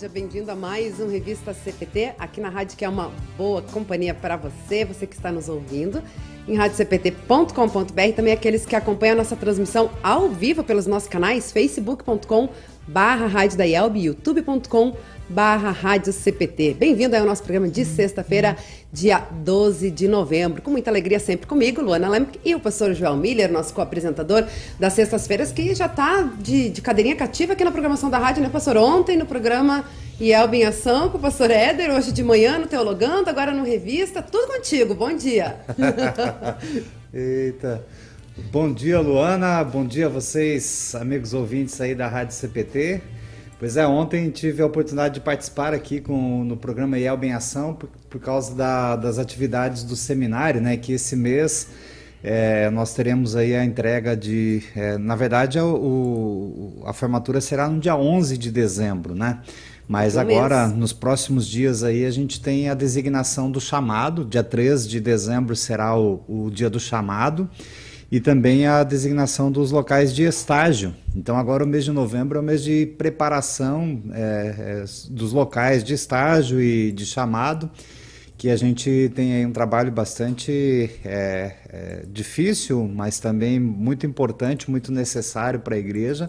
seja bem-vindo a mais um Revista CPT, aqui na rádio que é uma boa companhia para você, você que está nos ouvindo, em radiocpt.com.br, também aqueles que acompanham a nossa transmissão ao vivo pelos nossos canais, facebook.com barra youtube.com barra Rádio CPT. Bem-vindo ao nosso programa de sexta-feira, dia 12 de novembro. Com muita alegria sempre comigo, Luana Lemke e o pastor Joel Miller, nosso co-apresentador das sextas-feiras, que já está de, de cadeirinha cativa aqui na programação da rádio, né, pastor? Ontem no programa Yelb em Ação com o pastor Éder, hoje de manhã no Teologando, agora no Revista. Tudo contigo, bom dia. Eita. Bom dia, Luana. Bom dia a vocês, amigos ouvintes aí da Rádio CPT. Pois é, ontem tive a oportunidade de participar aqui com, no programa Yelb em Ação por, por causa da, das atividades do seminário, né? Que esse mês é, nós teremos aí a entrega de... É, na verdade, a, o, a formatura será no dia 11 de dezembro, né? Mas agora, mês. nos próximos dias aí, a gente tem a designação do chamado. Dia 3 de dezembro será o, o dia do chamado e também a designação dos locais de estágio. Então, agora o mês de novembro é o mês de preparação é, é, dos locais de estágio e de chamado, que a gente tem aí um trabalho bastante é, é difícil, mas também muito importante, muito necessário para a igreja,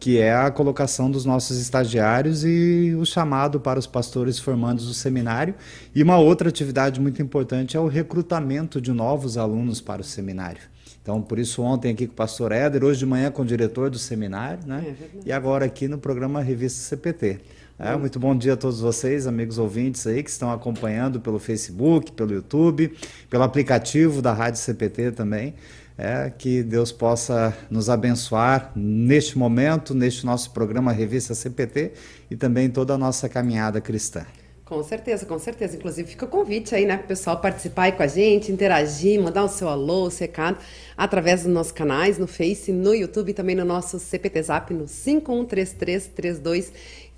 que é a colocação dos nossos estagiários e o chamado para os pastores formandos do seminário. E uma outra atividade muito importante é o recrutamento de novos alunos para o seminário. Então, por isso, ontem aqui com o pastor Éder, hoje de manhã com o diretor do seminário, né? É e agora aqui no programa Revista CPT. É, muito bom dia a todos vocês, amigos ouvintes aí que estão acompanhando pelo Facebook, pelo YouTube, pelo aplicativo da Rádio CPT também. É, que Deus possa nos abençoar neste momento, neste nosso programa Revista CPT e também toda a nossa caminhada cristã. Com certeza, com certeza. Inclusive, fica o convite aí, né, para o pessoal participar aí com a gente, interagir, mandar o seu alô, o seu recado, através dos nossos canais, no Face, no YouTube também no nosso CPT Zap, no 513332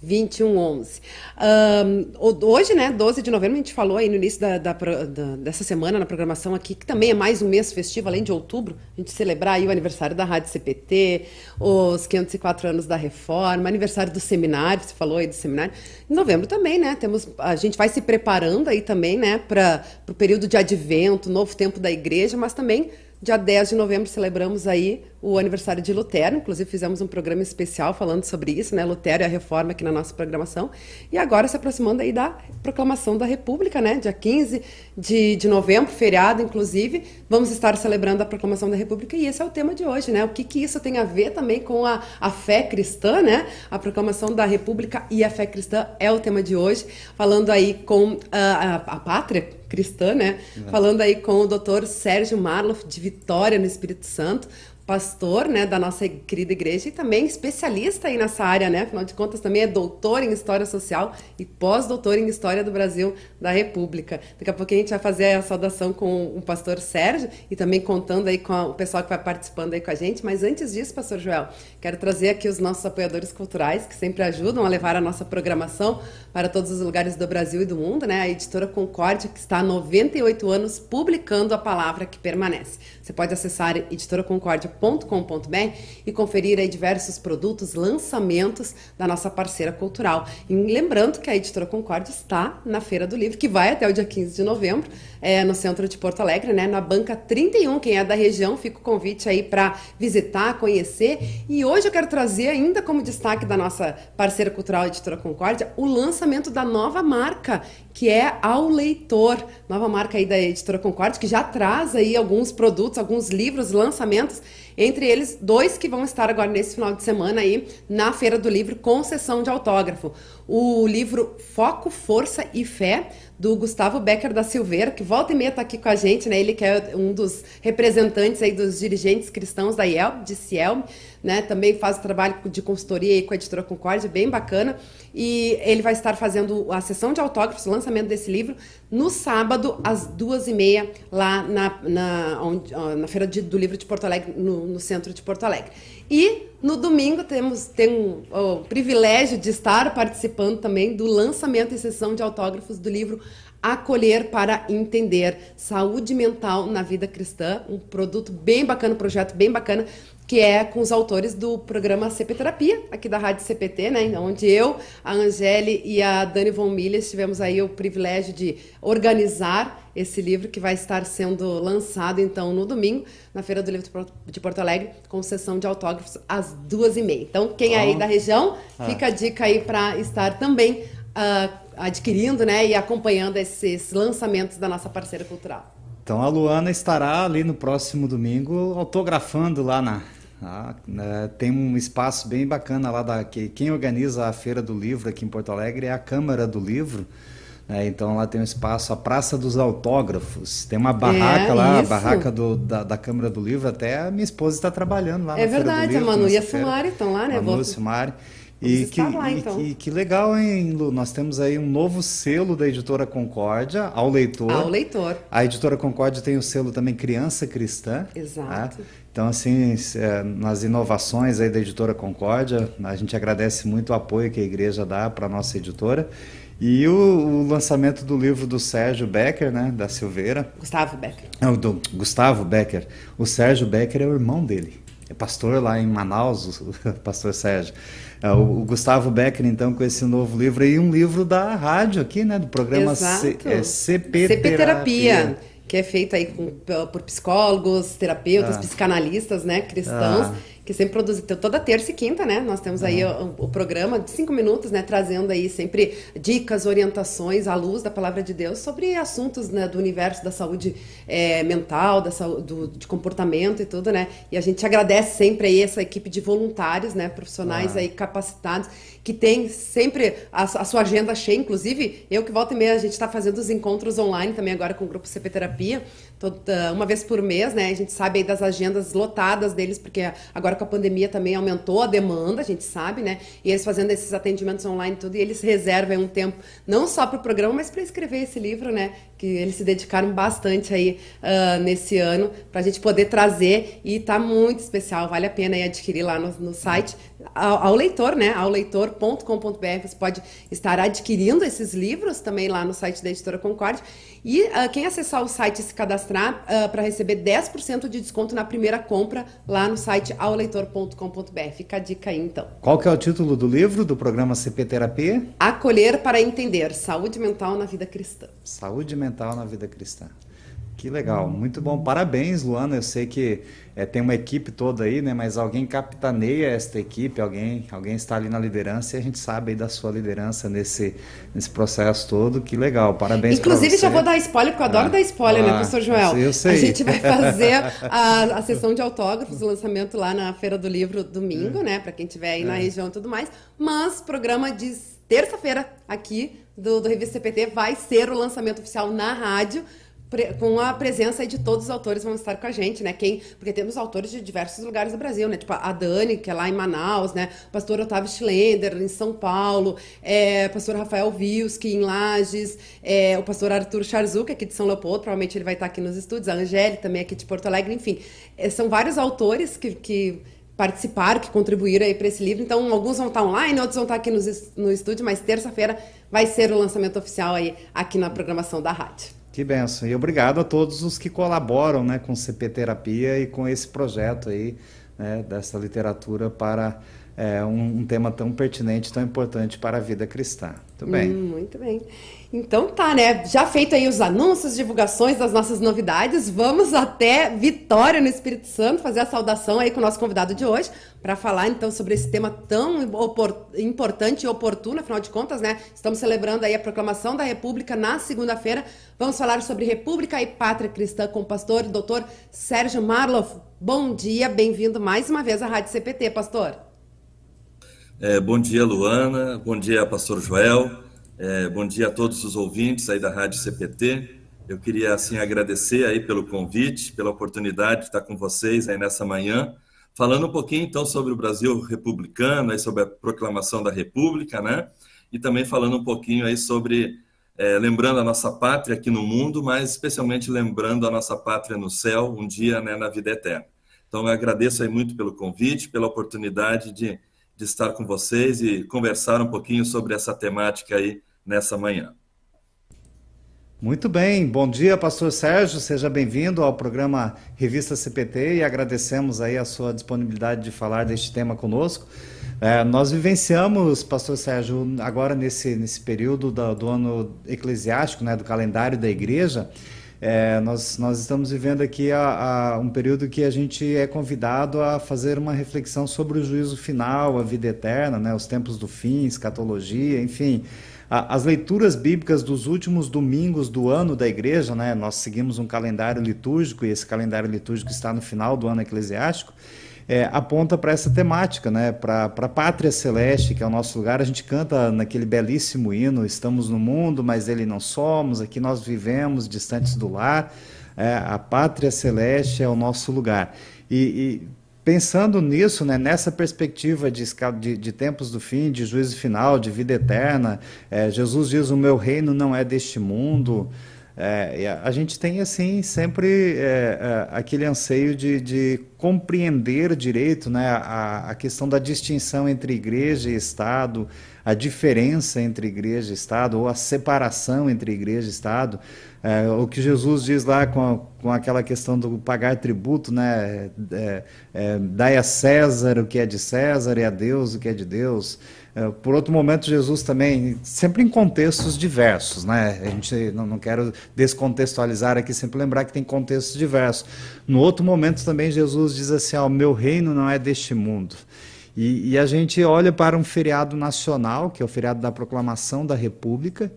2111. Um, hoje, né, 12 de novembro, a gente falou aí no início da, da, da, dessa semana na programação aqui, que também é mais um mês festivo, além de outubro, a gente celebrar aí o aniversário da Rádio CPT, os 504 anos da reforma, aniversário do seminário, você falou aí do seminário. Em novembro também, né, temos, a gente vai se preparando aí também, né, para o período de advento, novo tempo da igreja, mas também Dia 10 de novembro celebramos aí o aniversário de Lutero, inclusive fizemos um programa especial falando sobre isso, né? Lutero e a reforma aqui na nossa programação. E agora se aproximando aí da proclamação da República, né? Dia 15 de, de novembro, feriado, inclusive, vamos estar celebrando a proclamação da República e esse é o tema de hoje, né? O que, que isso tem a ver também com a, a fé cristã, né? A proclamação da República e a fé cristã é o tema de hoje, falando aí com a, a, a pátria cristã, né? Falando aí com o doutor Sérgio Marloff, de Vitória, no Espírito Santo, pastor, né, da nossa querida igreja e também especialista aí nessa área, né? Afinal de contas, também é doutor em História Social e pós-doutor em História do Brasil da República. Daqui a pouco a gente vai fazer a saudação com o pastor Sérgio e também contando aí com o pessoal que vai participando aí com a gente. Mas antes disso, pastor Joel, quero trazer aqui os nossos apoiadores culturais que sempre ajudam a levar a nossa programação para todos os lugares do Brasil e do mundo, né? A editora Concórdia, que está há 98 anos publicando a palavra que permanece. Você pode acessar editoraconcordia.com cultura.com.br e conferir aí diversos produtos, lançamentos da nossa parceira cultural. E lembrando que a Editora Concorde está na Feira do Livro, que vai até o dia 15 de novembro, é, no centro de Porto Alegre, né, na banca 31. Quem é da região, fica o convite aí para visitar, conhecer. E hoje eu quero trazer ainda como destaque da nossa parceira cultural Editora Concórdia o lançamento da nova marca, que é Ao Leitor, nova marca aí da Editora Concórdia, que já traz aí alguns produtos, alguns livros, lançamentos entre eles, dois que vão estar agora nesse final de semana aí na Feira do Livro com sessão de autógrafo. O livro Foco, Força e Fé, do Gustavo Becker da Silveira, que volta e meia está aqui com a gente, né? Ele que é um dos representantes aí dos dirigentes cristãos da IEL, de Ciel, né? Também faz trabalho de consultoria aí com a editora Concórdia, bem bacana. E ele vai estar fazendo a sessão de autógrafos, o lançamento desse livro, no sábado, às duas e meia, lá na, na, na Feira de, do Livro de Porto Alegre, no, no, centro de Porto Alegre. E no domingo temos tem o privilégio de estar participando também do lançamento e sessão de autógrafos do livro Acolher para Entender, Saúde Mental na Vida Cristã, um produto bem bacana, um projeto bem bacana, que é com os autores do programa CP Terapia, aqui da Rádio CPT, né? Onde eu, a Angele e a Dani Von Milhas tivemos aí o privilégio de organizar esse livro que vai estar sendo lançado então no domingo, na Feira do Livro de Porto Alegre, com sessão de autógrafos às duas e meia. Então, quem é aí da região, ah. fica a dica aí para estar também uh, adquirindo né, e acompanhando esses lançamentos da nossa parceira cultural. Então a Luana estará ali no próximo domingo autografando lá na, ah, né, tem um espaço bem bacana lá da que quem organiza a feira do livro aqui em Porto Alegre é a Câmara do Livro. Né, então lá tem um espaço, a Praça dos Autógrafos. Tem uma barraca é, lá, isso. a barraca do, da, da, Câmara do Livro. Até a minha esposa está trabalhando lá. É verdade, a Manu e a Sumari estão lá, né? Manu e a Sumari. E que, lá, então. e que, que, legal, hein, Lu? Nós temos aí um novo selo da editora Concórdia ao leitor. Ao leitor. A editora Concórdia tem o selo também Criança Cristã. Exato. Né? Então, assim, é, nas inovações aí da editora Concórdia, a gente agradece muito o apoio que a igreja dá para a nossa editora. E o, o, lançamento do livro do Sérgio Becker, né, da Silveira. Gustavo Becker. Não, do Gustavo Becker. O Sérgio Becker é o irmão dele. É pastor lá em Manaus, o pastor Sérgio. É, o, Gustavo Becker, então, com esse novo livro e um livro da rádio aqui, né? Do programa C, é, CP, CP Terapia. Que é feito aí com, por psicólogos, terapeutas, ah. psicanalistas, né? Cristãos. Ah que sempre produz então, toda terça e quinta, né? Nós temos aí uhum. o, o, programa de cinco minutos, né? Trazendo aí sempre dicas, orientações à luz da palavra de Deus sobre assuntos né, do universo da saúde é, mental, da saúde, do, de comportamento e tudo, né? E a gente agradece sempre aí essa equipe de voluntários, né? Profissionais aí capacitados que tem sempre a, a, sua agenda cheia. Inclusive, eu que volto e meia, a gente está fazendo os encontros online também agora com o grupo CP Terapia, toda, uma vez por mês, né? A gente sabe das agendas lotadas deles, porque agora com a pandemia também aumentou a demanda, a gente sabe, né? E eles fazendo esses atendimentos online tudo, e eles reservam um tempo não só para o programa, mas para escrever esse livro, né? Que eles se dedicaram bastante aí uh, nesse ano para a gente poder trazer e tá muito especial, vale a pena aí adquirir lá no, no site ao, ao, leitor, né? Ao leitor.com.br você pode estar adquirindo esses livros também lá no site da Editora Concorde e uh, quem acessar o site e se cadastrar uh, para receber 10% de desconto na primeira compra lá no site auleitor.com.br. Fica a dica aí, então. Qual que é o título do livro do programa CP Terapia? Acolher para entender. Saúde mental na vida cristã. Saúde mental na vida cristã. Que legal, muito bom. Parabéns, Luana. Eu sei que é, tem uma equipe toda aí, né? Mas alguém capitaneia esta equipe, alguém, alguém está ali na liderança e a gente sabe aí da sua liderança nesse, nesse processo todo. Que legal, parabéns. Inclusive, já vou dar spoiler, porque eu adoro ah, dar spoiler, né, ah, né, professor Joel? Eu sei. A gente vai fazer a, a sessão de autógrafos, o lançamento lá na Feira do Livro domingo, é. né? Para quem estiver aí é. na região e tudo mais. Mas programa de terça-feira aqui do, do Revista CPT vai ser o lançamento oficial na rádio com a presença de todos os autores vão estar com a gente, né? Quem, porque temos autores de diversos lugares do Brasil, né? Tipo a Dani, que é lá em Manaus, né? O pastor Otávio Schlender, em São Paulo, é, o pastor Rafael Vilski, em Lages, é, o pastor Arthur Charzuk, aqui de São Leopoldo, provavelmente ele vai estar aqui nos estúdios, a Angélica também aqui de Porto Alegre, enfim. É, são vários autores que, que participaram, que contribuíram aí para esse livro. Então, alguns vão estar online, outros vão estar aqui no, no estúdio, mas terça-feira vai ser o lançamento oficial aí aqui na programação da rádio. Que benção. E obrigado a todos os que colaboram né, com CP Terapia e com esse projeto aí, né, dessa literatura para é, um, um, tema tão pertinente, tão importante para a vida cristã. Muito bem. Hum, muito bem. Então tá, né? Já feito aí os anúncios, divulgações das nossas novidades, vamos até Vitória no Espírito Santo fazer a saudação aí com o nosso convidado de hoje para falar então sobre esse tema tão importante e oportuno, afinal de contas, né? Estamos celebrando aí a proclamação da República na segunda-feira. Vamos falar sobre República e Pátria Cristã com o pastor Dr. Sérgio Marloff. Bom dia, bem-vindo mais uma vez à Rádio CPT, pastor. É, bom dia, Luana. Bom dia, Pastor Joel. É, bom dia a todos os ouvintes aí da Rádio CPT. Eu queria assim agradecer aí pelo convite, pela oportunidade de estar com vocês aí nessa manhã, falando um pouquinho então sobre o Brasil republicano, aí sobre a proclamação da República, né? E também falando um pouquinho aí sobre é, lembrando a nossa pátria aqui no mundo, mas especialmente lembrando a nossa pátria no céu, um dia né, na vida eterna. Então, eu agradeço aí muito pelo convite, pela oportunidade de de estar com vocês e conversar um pouquinho sobre essa temática aí nessa manhã. Muito bem, bom dia, pastor Sérgio, seja bem-vindo ao programa Revista CPT e agradecemos aí a sua disponibilidade de falar deste tema conosco. É, nós vivenciamos, pastor Sérgio, agora nesse, nesse período do, do ano eclesiástico, né, do calendário da igreja, é, nós, nós estamos vivendo aqui a, a, um período que a gente é convidado a fazer uma reflexão sobre o juízo final, a vida eterna, né, os tempos do fim, escatologia, enfim, as leituras bíblicas dos últimos domingos do ano da igreja, né? Nós seguimos um calendário litúrgico e esse calendário litúrgico está no final do ano eclesiástico. É, aponta para essa temática, né? para a pátria celeste, que é o nosso lugar. A gente canta naquele belíssimo hino: Estamos no mundo, mas ele não somos, aqui nós vivemos distantes do lar. É, a pátria celeste é o nosso lugar. E, e pensando nisso, né, nessa perspectiva de, de, de, tempos do fim, de juízo final, de vida eterna, é, Jesus diz: O meu reino não é deste mundo. É, a gente tem assim sempre é, é, aquele anseio de, de, compreender direito né, a, a, questão da distinção entre igreja e Estado, a diferença entre igreja e Estado, ou a separação entre igreja e Estado. É, o que Jesus diz lá com, a, com aquela questão do pagar tributo, né? É, é, dai a César o que é de César e a Deus o que é de Deus. É, por outro momento, Jesus também, sempre em contextos diversos, né? A gente não, não quero descontextualizar aqui, sempre lembrar que tem contextos diversos. No outro momento também, Jesus diz assim: o meu reino não é deste mundo. E, e a gente olha para um feriado nacional, que é o feriado da proclamação da República,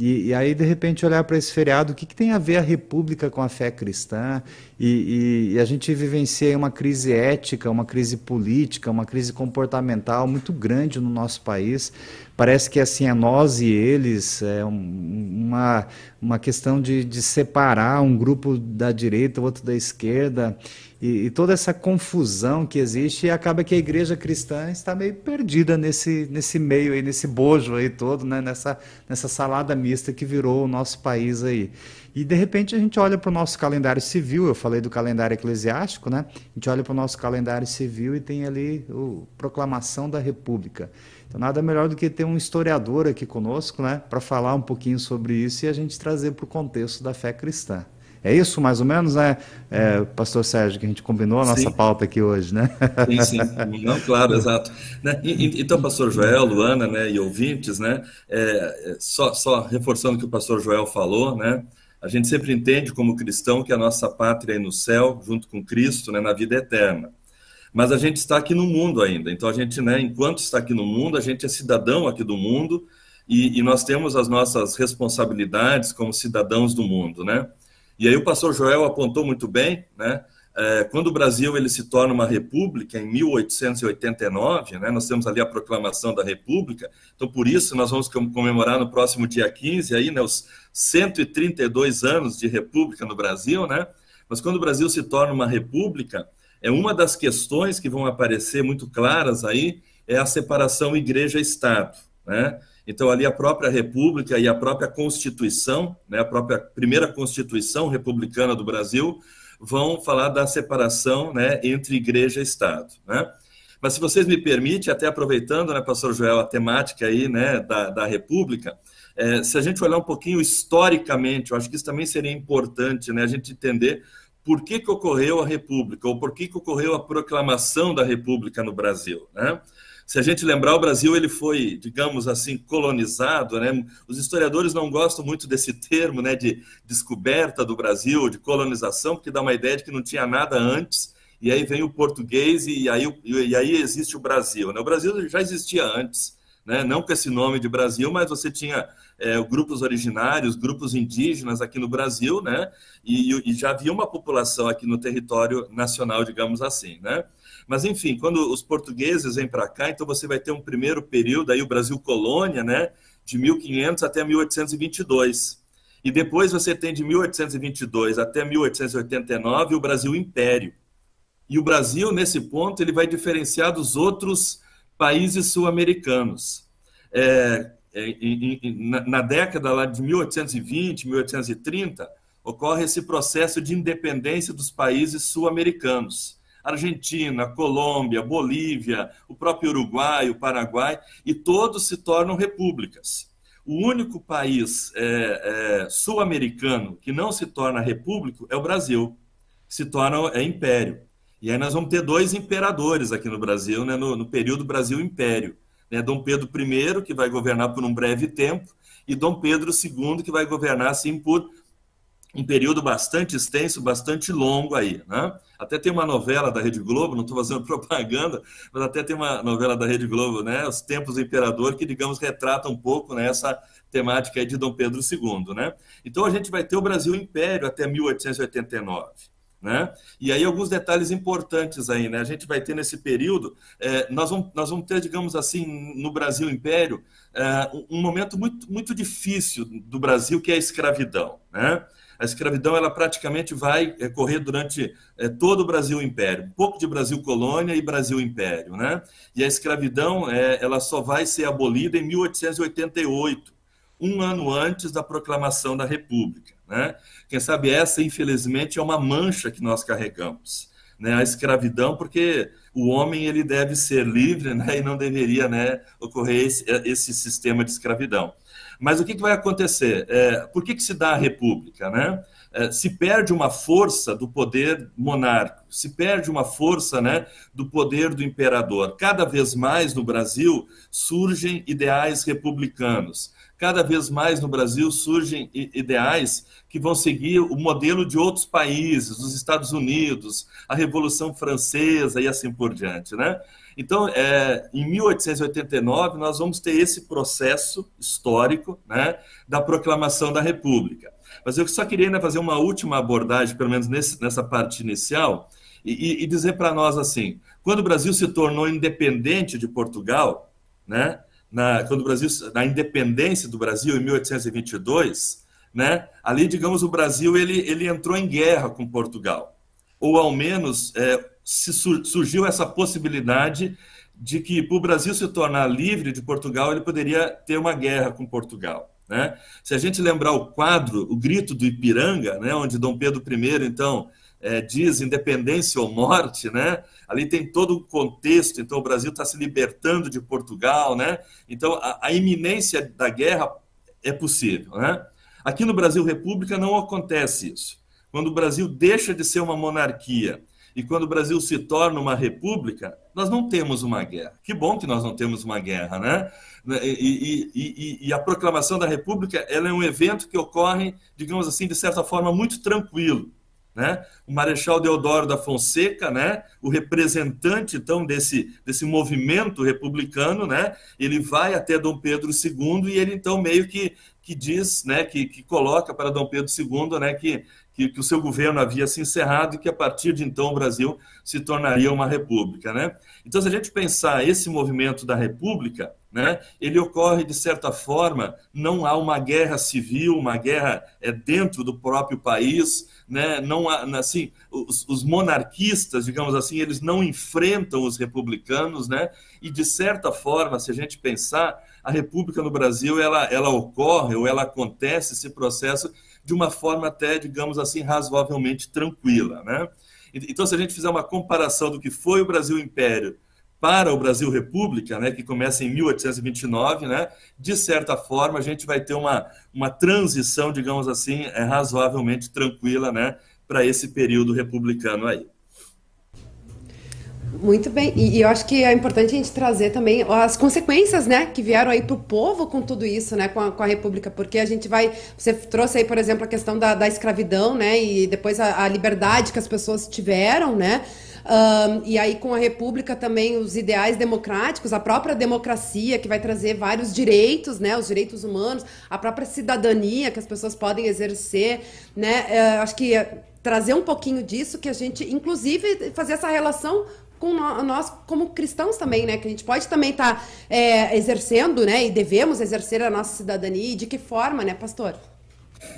e, e, aí, de repente, olhar para esse feriado, o que, que, tem a ver a República com a fé cristã? E, e, e, a gente vivencia uma crise ética, uma crise política, uma crise comportamental muito grande no nosso país. Parece que assim é nós e eles, é uma, uma questão de, de separar um grupo da direita, outro da esquerda e, e, toda essa confusão que existe e acaba que a igreja cristã está meio perdida nesse, nesse meio aí, nesse bojo aí todo, né? nessa, nessa salada mista que virou o nosso país aí. E de repente a gente olha para o nosso calendário civil, eu falei do calendário eclesiástico, né? A gente olha para o nosso calendário civil e tem ali a proclamação da República. Então nada melhor do que ter um historiador aqui conosco, né? Para falar um pouquinho sobre isso e a gente trazer para o contexto da fé cristã. É isso, mais ou menos, né, é, Pastor Sérgio, que a gente combinou a nossa sim. pauta aqui hoje, né? Sim, sim. Não, claro, exato. Né? E, então, Pastor Joel, Luana, né, e ouvintes, né, é, só, só reforçando o que o Pastor Joel falou, né, a gente sempre entende como cristão que a nossa pátria é no céu, junto com Cristo, né, na vida eterna. Mas a gente está aqui no mundo ainda. Então, a gente, né, enquanto está aqui no mundo, a gente é cidadão aqui do mundo e, e nós temos as nossas responsabilidades como cidadãos do mundo, né? E aí o pastor Joel apontou muito bem, né? É, quando o Brasil ele se torna uma república em 1889, né, nós temos ali a proclamação da república, então por isso nós vamos comemorar no próximo dia 15 aí, né, os 132 anos de república no Brasil, né? Mas quando o Brasil se torna uma república, é uma das questões que vão aparecer muito claras aí é a separação igreja-estado, né? Então, ali a própria República e a própria Constituição, né, a própria primeira Constituição republicana do Brasil, vão falar da separação né, entre igreja e Estado. Né? Mas, se vocês me permitem, até aproveitando, né, pastor Joel, a temática aí né, da, da República, é, se a gente olhar um pouquinho historicamente, eu acho que isso também seria importante, né, a gente entender por que, que ocorreu a República, ou por que, que ocorreu a proclamação da República no Brasil. Né? Se a gente lembrar, o Brasil ele foi, digamos assim, colonizado, né? Os historiadores não gostam muito desse termo, né, de descoberta do Brasil, de colonização, porque dá uma ideia de que não tinha nada antes, e aí vem o português e aí, e aí existe o Brasil. Né? O Brasil já existia antes, né? não com esse nome de Brasil, mas você tinha é, grupos originários, grupos indígenas aqui no Brasil, né? E, e já havia uma população aqui no território nacional, digamos assim, né? Mas, enfim, quando os portugueses vêm para cá, então você vai ter um primeiro período, aí o Brasil colônia, né, de 1500 até 1822. E depois você tem de 1822 até 1889 o Brasil Império. E o Brasil, nesse ponto, ele vai diferenciar dos outros países sul-americanos. É, é, na, década lá de 1820, 1830, ocorre esse processo de independência dos países sul-americanos. Argentina, Colômbia, Bolívia, o próprio Uruguai, o Paraguai, e todos se tornam repúblicas. o único país é, é, sul-americano que não se torna república é o Brasil, se torna é, império. E aí nós vamos ter dois imperadores aqui no Brasil, né, no, no período Brasil-Império. Né, Dom Pedro I, que vai governar por um breve tempo, e Dom Pedro II, que vai governar assim por um período bastante extenso, bastante longo aí, né? Até tem uma novela da Rede Globo, não estou fazendo propaganda, mas até tem uma novela da Rede Globo, né? Os Tempos do Imperador, que, digamos, retrata um pouco né, essa temática de Dom Pedro II, né? Então a gente vai ter o Brasil Império até 1889. Né? E aí alguns detalhes importantes aí, né? A gente vai ter nesse período, é, nós, vamos, nós vamos ter, digamos assim, no Brasil Império, é, um momento muito, muito difícil do Brasil, que é a escravidão, né? A escravidão ela praticamente vai é, correr durante é, todo o Brasil Império, um pouco de Brasil Colônia e Brasil Império, né? E a escravidão é, ela só vai ser abolida em 1888, um ano antes da proclamação da República, né? Quem sabe essa, infelizmente, é uma mancha que nós carregamos, né? A escravidão, porque o homem ele deve ser livre, né? E não deveria, né, ocorrer esse, esse sistema de escravidão. Mas o que, que vai acontecer? É, por que, que se dá a república? Né? É, se perde uma força do poder monárquico, se perde uma força né, do poder do imperador. Cada vez mais no Brasil surgem ideais republicanos. Cada vez mais no Brasil surgem ideais que vão seguir o modelo de outros países, dos Estados Unidos, a Revolução Francesa e assim por diante. Né? Então, é, em 1889, nós vamos ter esse processo histórico né, da proclamação da República. Mas eu só queria né, fazer uma última abordagem, pelo menos nesse, nessa parte inicial, e, e dizer para nós assim: quando o Brasil se tornou independente de Portugal, né, na, quando o Brasil, na independência do Brasil em 1822, né, ali, digamos, o Brasil ele, ele entrou em guerra com Portugal, ou ao menos é, se surgiu essa possibilidade de que, para o Brasil se tornar livre de Portugal, ele poderia ter uma guerra com Portugal. Né? Se a gente lembrar o quadro, o grito do Ipiranga, né, onde Dom Pedro I, então, é, diz independência ou morte, né? Ali tem todo o contexto, então o Brasil está se libertando de Portugal, né? Então a, a, iminência da guerra é possível, né? Aqui no Brasil República não acontece isso. Quando o Brasil deixa de ser uma monarquia e quando o Brasil se torna uma república, nós não temos uma guerra. Que bom que nós não temos uma guerra, né? E, e, e, e, a proclamação da República ela é um evento que ocorre, digamos assim, de certa forma, muito tranquilo. Né? O Marechal Deodoro da Fonseca, né? o representante então desse, desse movimento republicano, né? ele vai até Dom Pedro II e ele então meio que, que diz, né? que, que coloca para Dom Pedro II né? que que, que, o seu governo havia se encerrado e que a partir de então o Brasil se tornaria uma república, né? Então, se a gente pensar esse movimento da república, né, ele ocorre de certa forma, não há uma guerra civil, uma guerra é dentro do próprio país, né? Não há, assim, os, os monarquistas, digamos assim, eles não enfrentam os republicanos, né? E de certa forma, se a gente pensar, a república no Brasil ela, ela ocorre ou ela acontece esse processo de uma forma até, digamos assim, razoavelmente tranquila. Né? Então, se a gente fizer uma comparação do que foi o Brasil Império para o Brasil República, né, que começa em 1829, né, de certa forma a gente vai ter uma, uma transição, digamos assim, é, razoavelmente tranquila né, para esse período republicano aí. Muito bem, e, e, eu acho que é importante a gente trazer também as consequências, né, que vieram aí para o povo com tudo isso, né, com a, com a, República, porque a gente vai, você trouxe aí, por exemplo, a questão da, da escravidão, né, e depois a, a, liberdade que as pessoas tiveram, né, um, e aí com a República também os ideais democráticos, a própria democracia que vai trazer vários direitos, né, os direitos humanos, a própria cidadania que as pessoas podem exercer, né, uh, acho que trazer um pouquinho disso que a gente, inclusive, fazer essa relação com nós como cristãos também, né? Que a gente pode também estar tá, é, exercendo, né? E devemos exercer a nossa cidadania. E de que forma, né, pastor?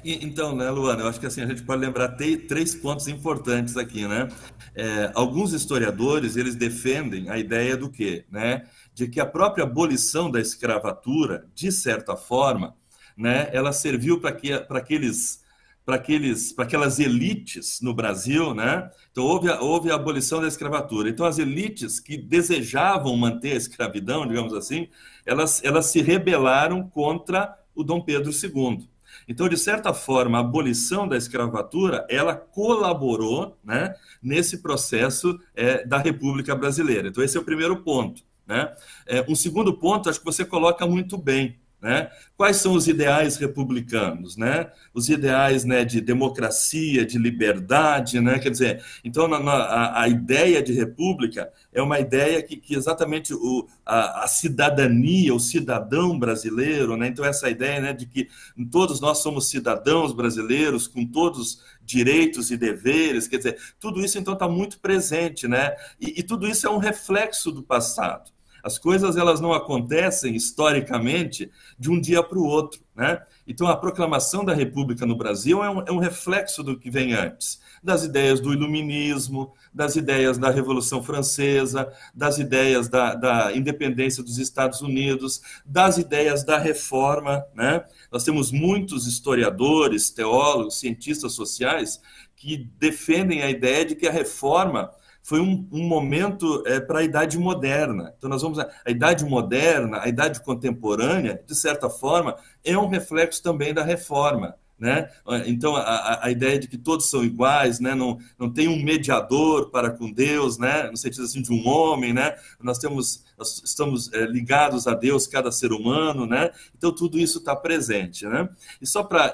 Então, né, Luana, eu acho que assim a gente pode lembrar três pontos importantes aqui, né? É, alguns historiadores eles defendem a ideia do quê, né? De que a própria abolição da escravatura, de certa forma, né, ela serviu para que para aqueles para aquelas elites no Brasil, né? Então houve a, houve a abolição da escravatura. Então as elites que desejavam manter a escravidão, digamos assim, elas elas se rebelaram contra o Dom Pedro II. Então, de certa forma, a abolição da escravatura, ela colaborou né, nesse processo é, da República Brasileira. Então, esse é o primeiro ponto. Né? É, um segundo ponto, acho que você coloca muito bem. Né? Quais são os ideais republicanos? Né? Os ideais né, de democracia, de liberdade, né? quer dizer, então a, a, ideia de república é uma ideia que, que exatamente o, a, a, cidadania, o cidadão brasileiro, né? então essa ideia né, de que todos nós somos cidadãos brasileiros com todos direitos e deveres, quer dizer, tudo isso então está muito presente, né? E, e tudo isso é um reflexo do passado. As coisas elas não acontecem historicamente de um dia para o outro, né? Então a proclamação da República no Brasil é um, é um reflexo do que vem antes, das ideias do Iluminismo, das ideias da Revolução Francesa, das ideias da, da independência dos Estados Unidos, das ideias da Reforma, né? Nós temos muitos historiadores, teólogos, cientistas sociais que defendem a ideia de que a Reforma foi um, um momento é, para a Idade Moderna. Então, nós vamos. A, a Idade Moderna, a Idade Contemporânea, de certa forma, é um reflexo também da reforma. Né? Então, a, a, ideia de que todos são iguais, né? não, não tem um mediador para com Deus, né? no sentido assim de um homem, né? nós, temos, nós estamos é, ligados a Deus, cada ser humano, né? então tudo isso está presente. Né? E só para.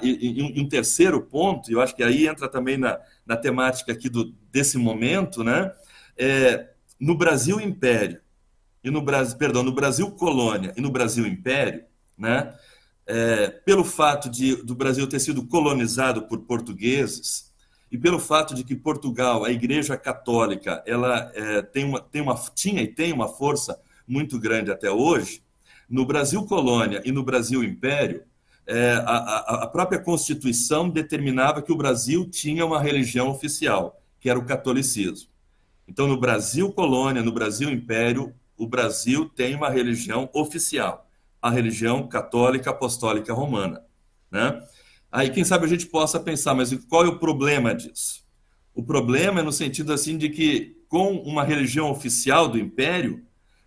um terceiro ponto, eu acho que aí entra também na, na temática aqui do, desse momento? É, no Brasil Império e no Brasil, perdão, no Brasil Colônia e no Brasil Império, né? É, pelo fato de do Brasil ter sido colonizado por portugueses e pelo fato de que Portugal, a Igreja Católica, ela é, tem uma, tem uma tinha e tem uma força muito grande até hoje. No Brasil Colônia e no Brasil Império, é, a, a, própria Constituição determinava que o Brasil tinha uma religião oficial, que era o catolicismo. Então, no Brasil colônia, no Brasil império, o Brasil tem uma religião oficial, a religião católica apostólica romana. Né? Aí, quem sabe a gente possa pensar, mas qual é o problema disso? O problema é no sentido assim de que, com uma religião oficial do império,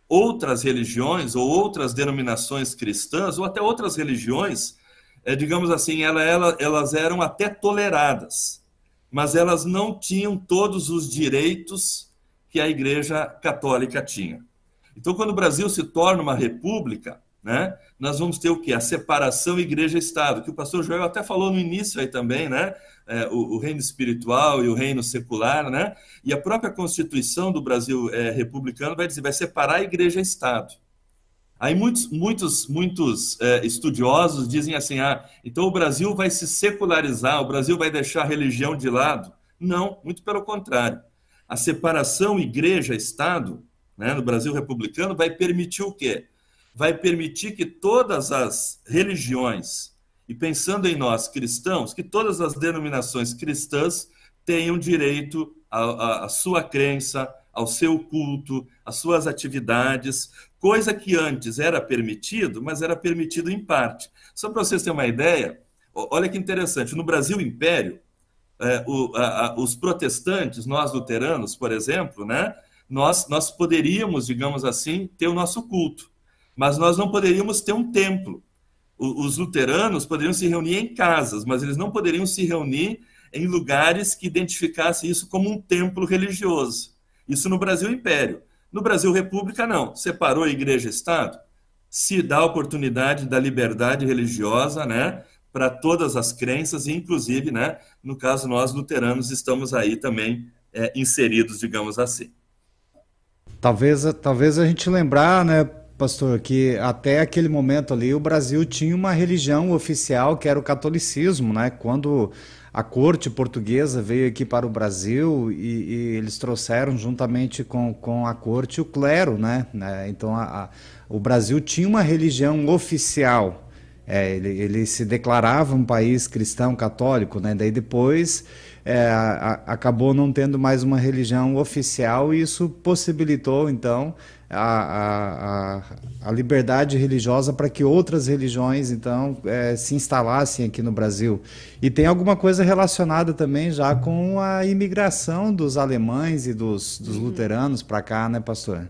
outras religiões ou outras denominações cristãs, ou até outras religiões, é, digamos assim, ela, ela, elas eram até toleradas, mas elas não tinham todos os direitos que a Igreja Católica tinha. Então, quando o Brasil se torna uma república, né, nós vamos ter o que? A separação igreja-estado, que o pastor Joel até falou no início aí também, né? É, o, o, reino espiritual e o reino secular, né? E a própria Constituição do Brasil é, republicano vai dizer, vai separar igreja-estado. Aí muitos, muitos, muitos é, estudiosos dizem assim: ah, então o Brasil vai se secularizar, o Brasil vai deixar a religião de lado. Não, muito pelo contrário. A separação igreja-estado, né, no Brasil republicano, vai permitir o quê? Vai permitir que todas as religiões, e pensando em nós cristãos, que todas as denominações cristãs tenham direito à, à sua crença, ao seu culto, às suas atividades, coisa que antes era permitido, mas era permitido em parte. Só para vocês terem uma ideia, olha que interessante, no Brasil Império, é, o, a, a, os protestantes, nós luteranos, por exemplo, né, nós, nós poderíamos, digamos assim, ter o nosso culto, mas nós não poderíamos ter um templo. Os luteranos poderiam se reunir em casas, mas eles não poderiam se reunir em lugares que identificassem isso como um templo religioso. Isso no Brasil Império. No Brasil República, não. Separou igreja e Estado, se dá a oportunidade da liberdade religiosa, né? Para todas as crenças, inclusive, né? No caso, nós luteranos estamos aí também é, inseridos, digamos assim. Talvez, talvez a gente lembrar, né, pastor, que até aquele momento ali o Brasil tinha uma religião oficial que era o catolicismo, né? Quando a corte portuguesa veio aqui para o Brasil e, e eles trouxeram juntamente com, com a corte o clero, né? né? Então a, a, o Brasil tinha uma religião oficial. É, ele, ele, se declarava um país cristão católico, né? Daí depois é, a, acabou não tendo mais uma religião oficial e isso possibilitou então a, a, a liberdade religiosa para que outras religiões então é, se instalassem aqui no Brasil. E tem alguma coisa relacionada também já com a imigração dos alemães e dos, dos uhum. luteranos para cá, né, pastor?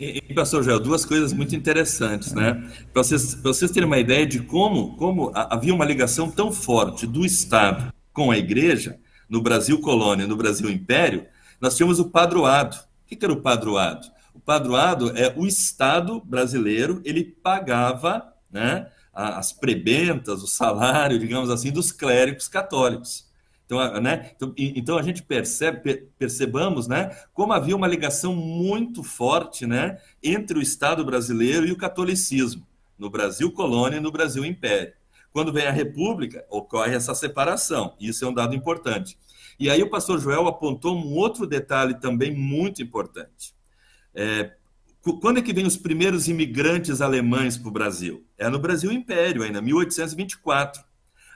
E, e pastor Joel, duas coisas muito interessantes, né? Para vocês, vocês terem uma ideia de como, como havia uma ligação tão forte do Estado com a igreja, no Brasil colônia, no Brasil império, nós tínhamos o padroado. O que era o padroado? O padroado é o Estado brasileiro, ele pagava né, as prebentas, o salário, digamos assim, dos clérigos católicos. Então, né, então, então a gente percebe, percebamos né, como havia uma ligação muito forte né, entre o Estado brasileiro e o catolicismo, no Brasil colônia e no Brasil império. Quando vem a República, ocorre essa separação, isso é um dado importante. E aí o pastor Joel apontou um outro detalhe também muito importante. É, quando é que vem os primeiros imigrantes alemães para o Brasil? É no Brasil Império, ainda, 1824.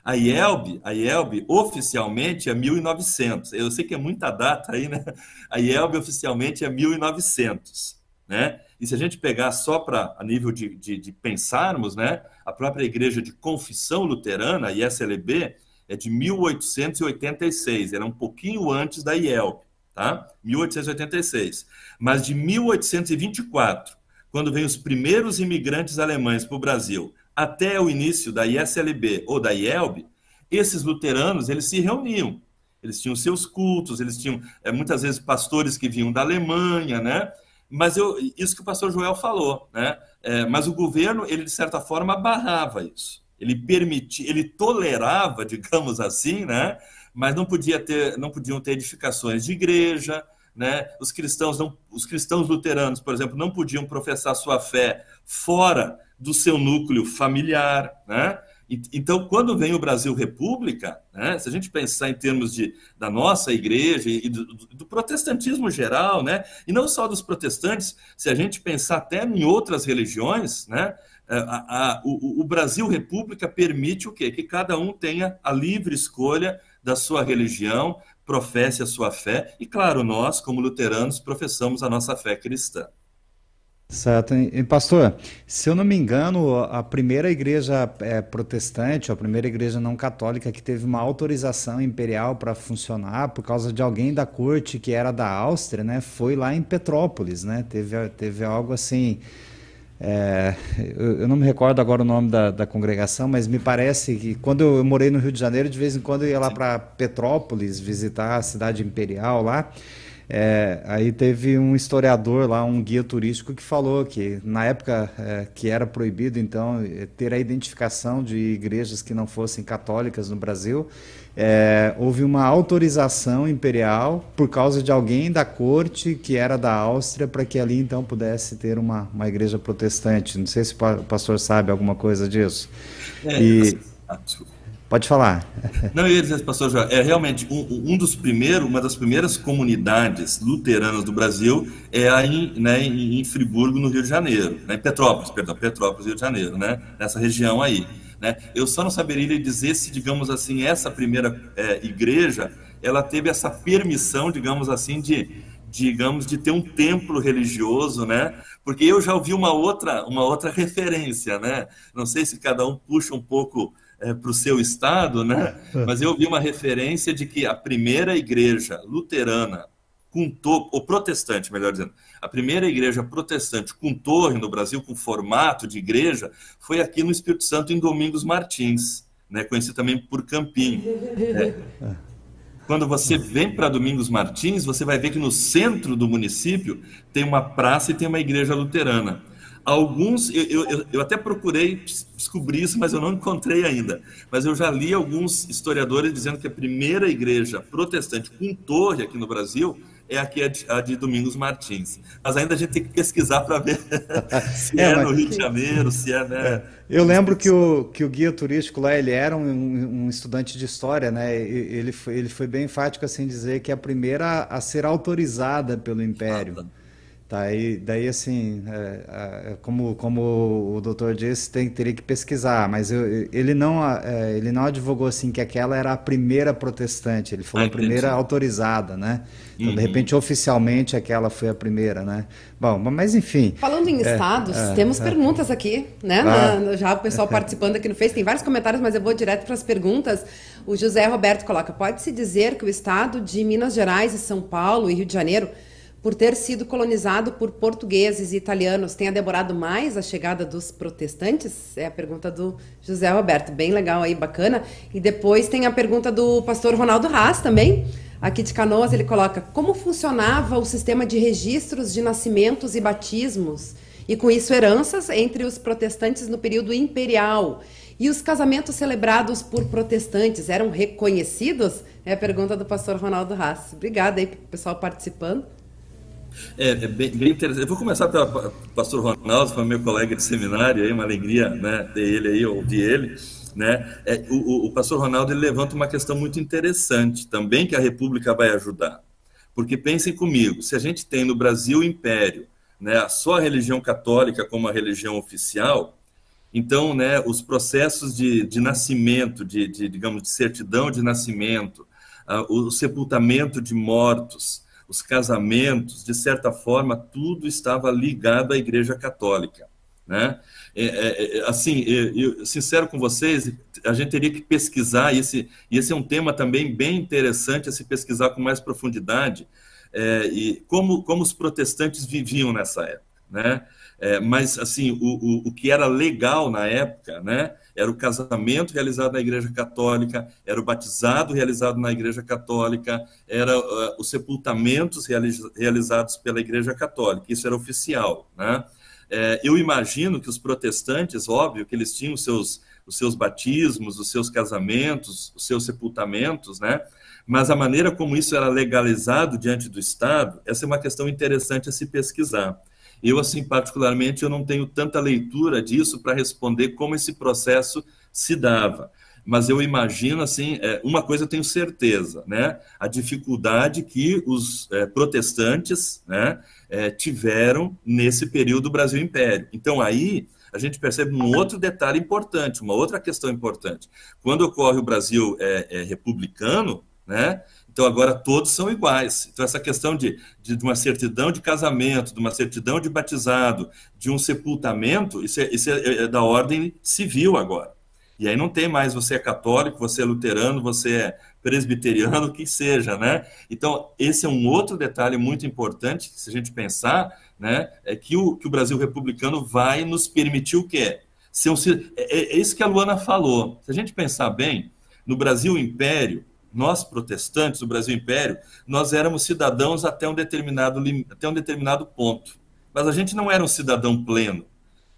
A IELB, a IELB oficialmente é 1900. Eu sei que é muita data aí, né? A IELB oficialmente é 1900, né? E se a gente pegar só para a nível de, de, de, pensarmos, né? A própria Igreja de Confissão Luterana, a ISLB, é de 1886. Era um pouquinho antes da IELB, tá? 1886. Mas de 1824, quando vem os primeiros imigrantes alemães para o Brasil, até o início da ISLB ou da IELB, esses luteranos eles se reuniam. Eles tinham seus cultos, eles tinham é, muitas vezes pastores que vinham da Alemanha, né? Mas eu, isso que o pastor Joel falou, né? É, mas o governo, ele de certa forma barrava isso. Ele permitia, ele tolerava, digamos assim, né? Mas não podia ter, não podiam ter edificações de igreja, né? Os cristãos não, os cristãos luteranos, por exemplo, não podiam professar sua fé fora do seu núcleo familiar, né? Então, quando vem o Brasil República, né, se a gente pensar em termos de, da nossa igreja e do, do, protestantismo geral, né, e não só dos protestantes, se a gente pensar até em outras religiões, né, a, a, o, o, Brasil República permite o quê? Que cada um tenha a livre escolha da sua religião, professe a sua fé, e claro, nós, como luteranos, professamos a nossa fé cristã. Certo. E, pastor, se eu não me engano, a primeira igreja é, protestante, a primeira igreja não católica que teve uma autorização imperial para funcionar por causa de alguém da corte que era da Áustria, né, foi lá em Petrópolis, né? Teve, teve algo assim. É, eu, eu, não me recordo agora o nome da, da, congregação, mas me parece que quando eu morei no Rio de Janeiro, de vez em quando eu ia lá para Petrópolis visitar a cidade imperial lá. É, aí teve um historiador lá, um guia turístico, que falou que na época é, que era proibido, então, ter a identificação de igrejas que não fossem católicas no Brasil, é, houve uma autorização imperial por causa de alguém da corte que era da Áustria para que ali então pudesse ter uma, uma igreja protestante. Não sei se o pastor sabe alguma coisa disso. É, e... Ah, Pode falar. Não, eu ia dizer, pastor João, é realmente um, um, dos primeiros, uma das primeiras comunidades luteranas do Brasil é aí, né, em Friburgo, no Rio de Janeiro, né, em Petrópolis, perdão, Petrópolis, Rio de Janeiro, né, nessa região aí. Né. Eu só não saberia lhe dizer se, digamos assim, essa primeira é, igreja, ela teve essa permissão, digamos assim, de, digamos, de ter um templo religioso, né? Porque eu já ouvi uma outra, uma outra referência, né? Não sei se cada um puxa um pouco é, para o seu estado, né? É. Mas eu vi uma referência de que a primeira igreja luterana com torre, ou protestante, melhor dizendo, a primeira igreja protestante com torre no Brasil, com formato de igreja, foi aqui no Espírito Santo, em Domingos Martins, né, conhecido também por Campinho. É. Quando você vem para Domingos Martins, você vai ver que no centro do município tem uma praça e tem uma igreja luterana. Alguns, eu, eu, eu, até procurei descobrir isso, mas eu não encontrei ainda. Mas eu já li alguns historiadores dizendo que a primeira igreja protestante com torre aqui no Brasil é aqui a de, a de Domingos Martins. Mas ainda a gente tem que pesquisar para ver se é, é no Rio de Janeiro, se é, né? É. Eu lembro que o, que o guia turístico lá, ele era um, um estudante de história, né? Ele foi, ele foi bem enfático assim dizer que é a primeira a ser autorizada pelo Império. Ah, tá. Daí, daí assim, é, é, como, como o doutor disse, tem, teria que pesquisar, mas eu, ele, não, é, ele não advogou assim que aquela era a primeira protestante, ele falou ah, a primeira autorizada, né? Então, uhum. de repente, oficialmente, aquela foi a primeira, né? Bom, mas enfim. Falando em é, estados, é, temos é. perguntas aqui, né? Ah. Na, já o pessoal participando aqui no Face, tem vários comentários, mas eu vou direto para as perguntas. O José Roberto coloca: pode-se dizer que o estado de Minas Gerais e São Paulo e Rio de Janeiro por ter sido colonizado por portugueses e italianos, tenha demorado mais a chegada dos protestantes? É a pergunta do José Roberto. Bem legal aí, bacana. E depois tem a pergunta do pastor Ronaldo Haas também. Aqui de Canoas, ele coloca como funcionava o sistema de registros de nascimentos e batismos, e com isso heranças entre os protestantes no período imperial. E os casamentos celebrados por protestantes eram reconhecidos? É a pergunta do pastor Ronaldo Haas. Obrigada aí, pessoal participando. É, é bem, bem, interessante. Eu vou começar pelo pastor Ronaldo, foi meu colega de seminário, aí, uma alegria né, ter ele aí, ouvir ele. Né? É, o, o, pastor Ronaldo ele levanta uma questão muito interessante também que a República vai ajudar. Porque pensem comigo, se a gente tem no Brasil o Império, né, só a religião católica como a religião oficial, então né, os processos de, de nascimento, de, de, digamos, de certidão de nascimento, uh, o sepultamento de mortos, os casamentos, de certa forma, tudo estava ligado à Igreja Católica. Né? É, é, é assim, eu, sincero com vocês, a gente teria que pesquisar, e esse, e esse é um tema também bem interessante a se pesquisar com mais profundidade, é, e como, como os protestantes viviam nessa época. Né? É, mas, assim, o, o, o que era legal na época, né? era o casamento realizado na Igreja Católica, era o batizado realizado na Igreja Católica, era uh, os sepultamentos realizados pela Igreja Católica, isso era oficial. Né? É, eu imagino que os protestantes, óbvio, que eles tinham os seus, os seus batismos, os seus casamentos, os seus sepultamentos, né? mas a maneira como isso era legalizado diante do Estado, essa é uma questão interessante a se pesquisar. Eu, assim, particularmente, eu não tenho tanta leitura disso para responder como esse processo se dava. Mas eu imagino, assim, é, uma coisa eu tenho certeza, né? A dificuldade que os é, protestantes né, é, tiveram nesse período do Brasil Império. Então, aí, a gente percebe um outro detalhe importante, uma outra questão importante. Quando ocorre o Brasil é, é, republicano, né? Então agora todos são iguais. Então essa questão de, de, uma certidão de casamento, de uma certidão de batizado, de um sepultamento, isso é, isso é, é da ordem civil agora. E aí não tem mais você é católico, você é luterano, você é presbiteriano, o que seja, né? Então esse é um outro detalhe muito importante, se a gente pensar, né, é que o, que o Brasil republicano vai nos permitir o quê? Ser um, é, é isso que a Luana falou. Se a gente pensar bem, no Brasil Império, nós protestantes do Brasil Império, nós éramos cidadãos até um determinado até um determinado ponto. Mas a gente não era um cidadão pleno.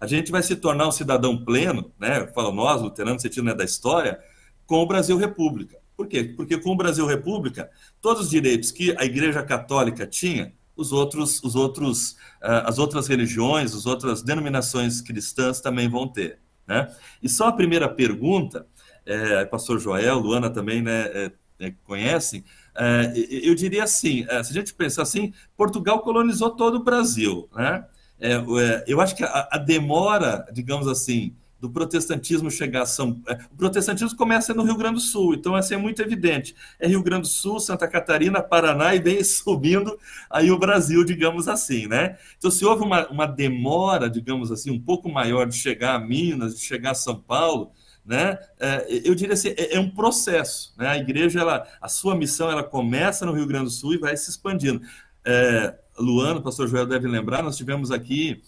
A gente vai se tornar um cidadão pleno, né? Falo nós, luteranos, sentido né, da história, com o Brasil República. Por quê? Porque com o Brasil República, todos os direitos que a Igreja Católica tinha, os outros, os outros, uh, as outras religiões, as outras denominações cristãs também vão ter. Né? E só a primeira pergunta, é, pastor Joel, Luana também, né, é, né, conhecem, é, eu diria assim, é, se a gente pensar assim, Portugal colonizou todo o Brasil, né? É, é, eu acho que a, a, demora, digamos assim, do protestantismo chegar a São O protestantismo começa no Rio Grande do Sul, então assim é muito evidente. É Rio Grande do Sul, Santa Catarina, Paraná e vem subindo aí o Brasil, digamos assim, né? Então se houve uma, uma demora, digamos assim, um pouco maior de chegar a Minas, de chegar a São Paulo, né? É, eu diria assim, é, é, um processo. Né? A igreja, ela, a sua missão, ela começa no Rio Grande do Sul e vai se expandindo. É, Luano, pastor Joel deve lembrar, nós tivemos aqui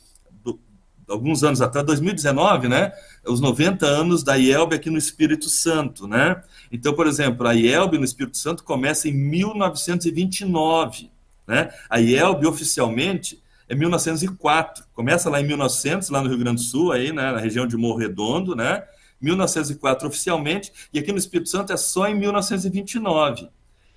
do, alguns anos atrás, 2019, né? Os 90 anos da IELB aqui no Espírito Santo, né? Então, por exemplo, a IELB no Espírito Santo começa em 1929, né? A IELB oficialmente é 1904, começa lá em 1900, lá no Rio Grande do Sul, aí, né, na região de Morro Redondo, né? 1904 oficialmente, e aqui no Espírito Santo é só em 1929.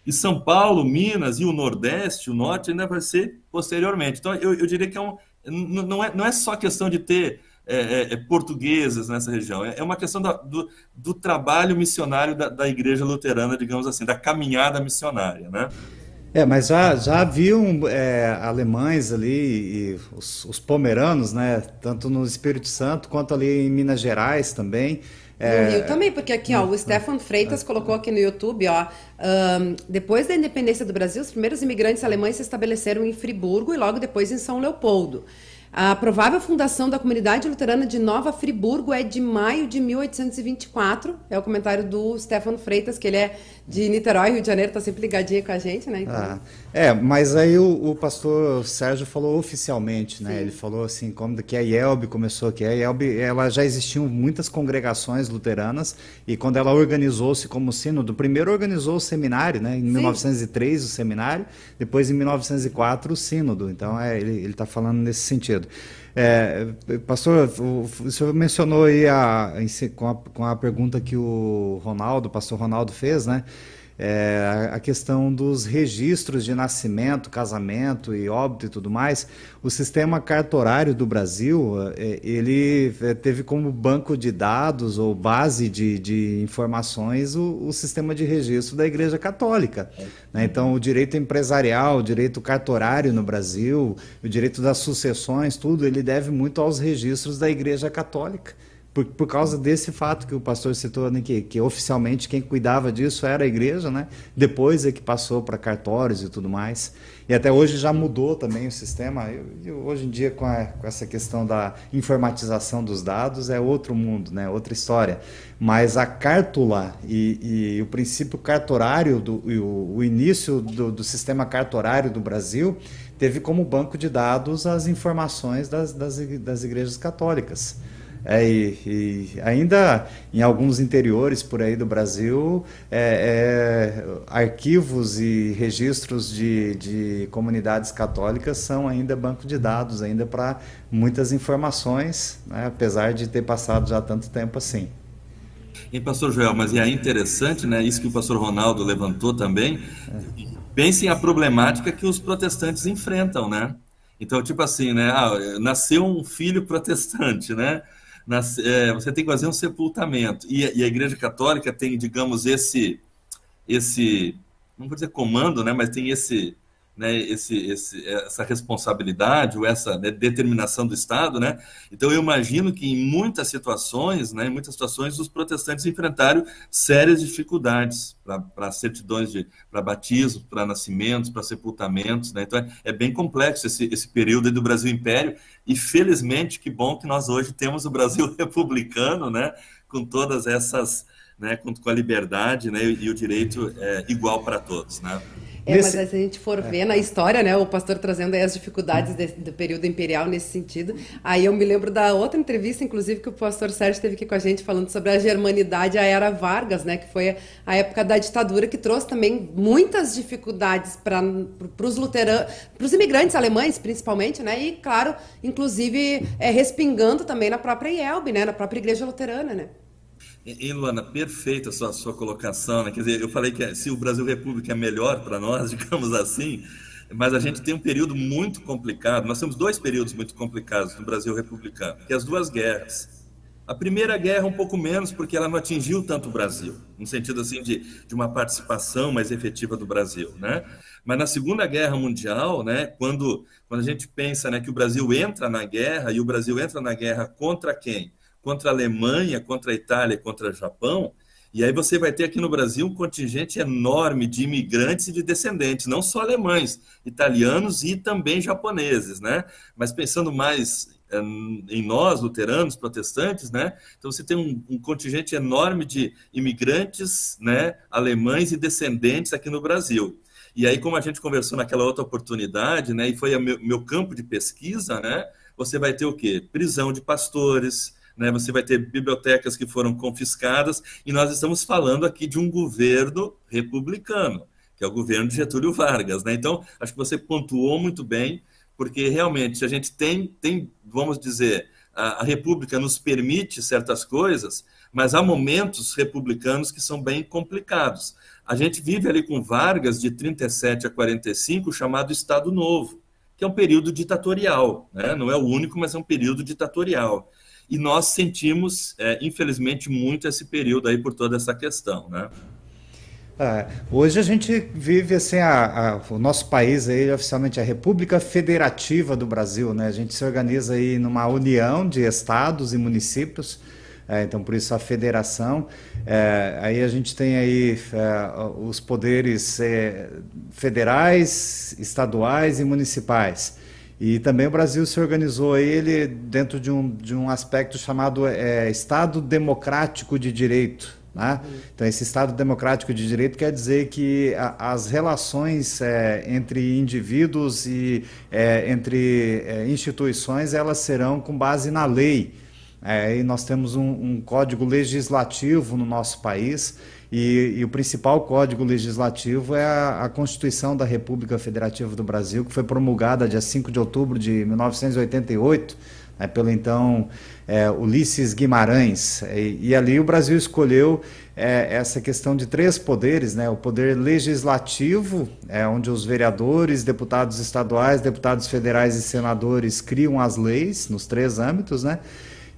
E São Paulo, Minas e o Nordeste, o Norte, ainda vai ser posteriormente. Então, eu, eu diria que é um, não, é, não é só questão de ter é, é, é portugueses nessa região, é, é uma questão da, do, do, trabalho missionário da, da, igreja luterana, digamos assim, da caminhada missionária, né? É, mas já, já haviam é, alemães ali, e os, os, pomeranos, né? Tanto no Espírito Santo quanto ali em Minas Gerais também. É... No Rio também, porque aqui, ó, o Stefan Freitas colocou aqui no YouTube, ó, um, depois da independência do Brasil, os primeiros imigrantes alemães se estabeleceram em Friburgo e logo depois em São Leopoldo. A provável fundação da comunidade luterana de Nova Friburgo é de maio de 1824. É o comentário do Stefano Freitas, que ele é de Niterói, Rio de Janeiro, está sempre ligadinho com a gente, né? Então... Ah, é, mas aí o, o, pastor Sérgio falou oficialmente, né? Sim. Ele falou assim, como que a IELB começou, que a IELB, ela já existiam muitas congregações luteranas e quando ela organizou-se como sínodo, primeiro organizou o seminário, né? Em Sim. 1903 o seminário, depois em 1904 o sínodo. Então é, ele está falando nesse sentido. É, pastor, o, senhor mencionou aí a, com, a, com a pergunta que o Ronaldo, o pastor Ronaldo fez, né? É, a questão dos registros de nascimento, casamento e óbito e tudo mais, o sistema cartorário do Brasil, é, ele é, teve como banco de dados ou base de, de informações o, o, sistema de registro da Igreja Católica. Né? Então, o direito empresarial, o direito cartorário no Brasil, o direito das sucessões, tudo, ele deve muito aos registros da Igreja Católica por, por causa desse fato que o pastor citou, né, que, que oficialmente quem cuidava disso era a igreja, né? depois é que passou para cartórios e tudo mais. E até hoje já mudou também o sistema. Eu, hoje em dia, com, a, com, essa questão da informatização dos dados, é outro mundo, né? outra história. Mas a cártula e, e o princípio cartorário, do, o, o início do, do sistema cartorário do Brasil, teve como banco de dados as informações das, das, das igrejas católicas. É, e, e, ainda em alguns interiores por aí do Brasil, é, é, arquivos e registros de, de, comunidades católicas são ainda banco de dados, ainda para muitas informações, né, apesar de ter passado já tanto tempo assim. E pastor Joel, mas é interessante, né, isso que o pastor Ronaldo levantou também, pensem a problemática que os protestantes enfrentam, né? Então, tipo assim, né, ah, nasceu um filho protestante, né? É, você tem que fazer um sepultamento. E, e, a Igreja Católica tem, digamos, esse, esse não vou dizer comando, né, mas tem esse, né, esse, esse, essa responsabilidade ou essa né, determinação do Estado, né? Então eu imagino que em muitas situações, né, em muitas situações, os protestantes enfrentaram sérias dificuldades para certidões de para batismo, para nascimentos, para sepultamentos, né? Então é, é, bem complexo esse, esse período do Brasil Império e felizmente que bom que nós hoje temos o Brasil republicano, né? Com todas essas né, com, a liberdade né, e o direito é, igual para todos. Né? É, nesse... mas se a gente for é. ver na história, né, o pastor trazendo aí as dificuldades de, do período imperial nesse sentido, aí eu me lembro da outra entrevista, inclusive, que o pastor Sérgio teve aqui com a gente falando sobre a germanidade, a era Vargas, né, que foi a época da ditadura que trouxe também muitas dificuldades para os luteranos, para os imigrantes alemães, principalmente, né, e claro, inclusive é, respingando também na própria IELB, né, na própria igreja luterana, né. E, Luana, perfeita a sua, sua colocação. Né? Quer dizer, eu falei que se o Brasil República é melhor para nós, digamos assim, mas a gente tem um período muito complicado. Nós temos dois períodos muito complicados no Brasil republicano, que é as duas guerras. A primeira guerra um pouco menos, porque ela não atingiu tanto o Brasil, no sentido assim de, de uma participação mais efetiva do Brasil, né? Mas na Segunda Guerra Mundial, né, quando, quando a gente pensa né, que o Brasil entra na guerra, e o Brasil entra na guerra contra quem? Contra a Alemanha, contra a Itália, contra o Japão, e aí você vai ter aqui no Brasil um contingente enorme de imigrantes e de descendentes, não só alemães, italianos e também japoneses, né? Mas pensando mais eh, em nós, luteranos, protestantes, né? Então você tem um, um, contingente enorme de imigrantes, né, alemães e descendentes aqui no Brasil. E aí, como a gente conversou naquela outra oportunidade, né, e foi meu, meu campo de pesquisa, né? Você vai ter o quê? Prisão de pastores, né? Você vai ter bibliotecas que foram confiscadas, e nós estamos falando aqui de um governo republicano, que é o governo de Getúlio Vargas. Né? Então, acho que você pontuou muito bem, porque realmente a gente tem, tem vamos dizer, a, a República nos permite certas coisas, mas há momentos republicanos que são bem complicados. A gente vive ali com Vargas de 37 a 45, chamado Estado Novo, que é um período ditatorial, né? não é o único, mas é um período ditatorial. E nós sentimos, é, infelizmente, muito esse período aí por toda essa questão, né? É, hoje a gente vive assim, a, a, o nosso país aí, oficialmente a República Federativa do Brasil, né? A gente se organiza aí numa união de estados e municípios, é, então por isso a federação. É, aí a gente tem aí é, os poderes é, federais, estaduais e municipais. E também o Brasil se organizou ele dentro de um, de um aspecto chamado é, Estado Democrático de Direito. Né? Então, esse Estado Democrático de Direito quer dizer que a, as relações é, entre indivíduos e é, entre é, instituições elas serão com base na lei. É, e nós temos um, um, código legislativo no nosso país e, e o principal código legislativo é a, a, Constituição da República Federativa do Brasil, que foi promulgada dia 5 de outubro de 1988 né, pelo então é, Ulisses Guimarães. E, e, ali o Brasil escolheu é, essa questão de três poderes, né, o poder legislativo, é, onde os vereadores, deputados estaduais, deputados federais e senadores criam as leis nos três âmbitos, né?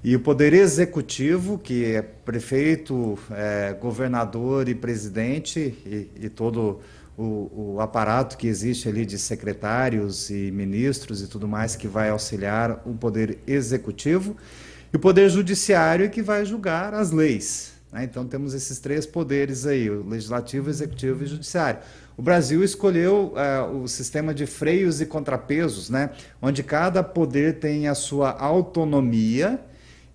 E o poder executivo, que é prefeito, é, governador e presidente, e, e todo o, o, aparato que existe ali de secretários e ministros e tudo mais que vai auxiliar o poder executivo, e o poder judiciário que vai julgar as leis. Né? Então temos esses três poderes aí, o legislativo, executivo e judiciário. O Brasil escolheu uh, o sistema de freios e contrapesos, né? onde cada poder tem a sua autonomia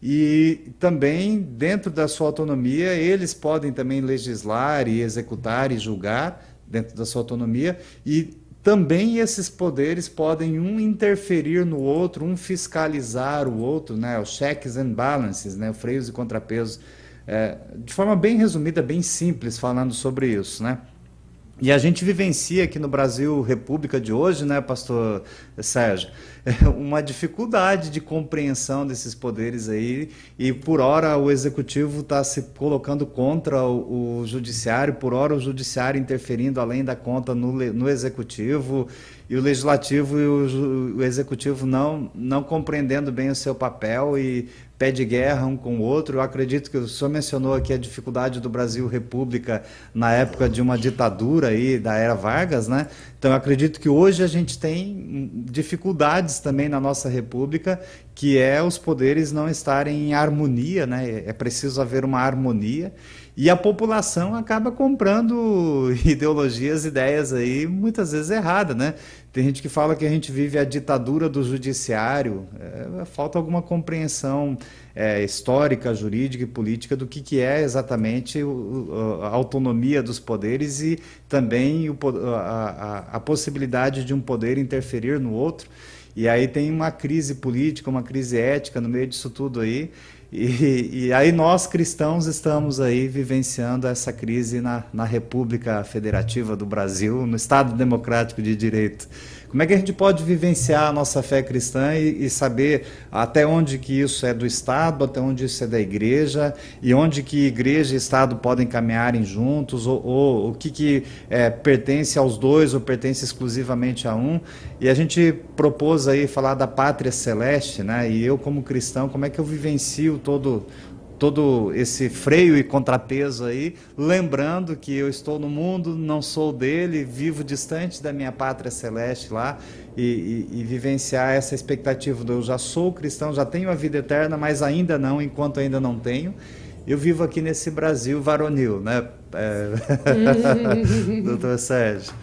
e também, dentro da sua autonomia, eles podem também legislar e executar e julgar dentro da sua autonomia e também esses poderes podem um interferir no outro, um fiscalizar o outro, né? Os checks and balances, né? Freios e contrapesos. É, de forma bem resumida, bem simples, falando sobre isso, né? E a gente vivencia aqui no Brasil República de hoje, né, pastor Sérgio, uma dificuldade de compreensão desses poderes aí, e por hora o executivo está se colocando contra o, o, judiciário, por hora o judiciário interferindo além da conta no, no executivo, e o legislativo e o, o executivo não, não compreendendo bem o seu papel e pé de guerra um com o outro. Eu acredito que o senhor mencionou aqui a dificuldade do Brasil República na época de uma ditadura aí da era Vargas, né? Então eu acredito que hoje a gente tem dificuldades também na nossa República, que é os poderes não estarem em harmonia, né? É preciso haver uma harmonia e a população acaba comprando ideologias, ideias aí muitas vezes erradas, né? Tem gente que fala que a gente vive a ditadura do judiciário. É, falta alguma compreensão é, histórica, jurídica e política do que, que é exatamente a autonomia dos poderes e também o, a, a, a possibilidade de um poder interferir no outro. E aí tem uma crise política, uma crise ética no meio disso tudo aí. E, e, aí nós cristãos estamos aí vivenciando essa crise na, na República Federativa do Brasil, no Estado Democrático de Direito. Como é que a gente pode vivenciar a nossa fé cristã e, e, saber até onde que isso é do Estado, até onde isso é da igreja e onde que igreja e Estado podem caminharem juntos ou, ou o que, que é, pertence aos dois ou pertence exclusivamente a um? E a gente propôs aí falar da pátria celeste, né? E eu como cristão, como é que eu vivencio todo todo esse freio e contrapeso aí, lembrando que eu estou no mundo, não sou dele, vivo distante da minha pátria celeste lá e, e, e vivenciar essa expectativa do eu já sou cristão, já tenho a vida eterna, mas ainda não, enquanto ainda não tenho. Eu vivo aqui nesse Brasil varonil, né, é... doutor Sérgio?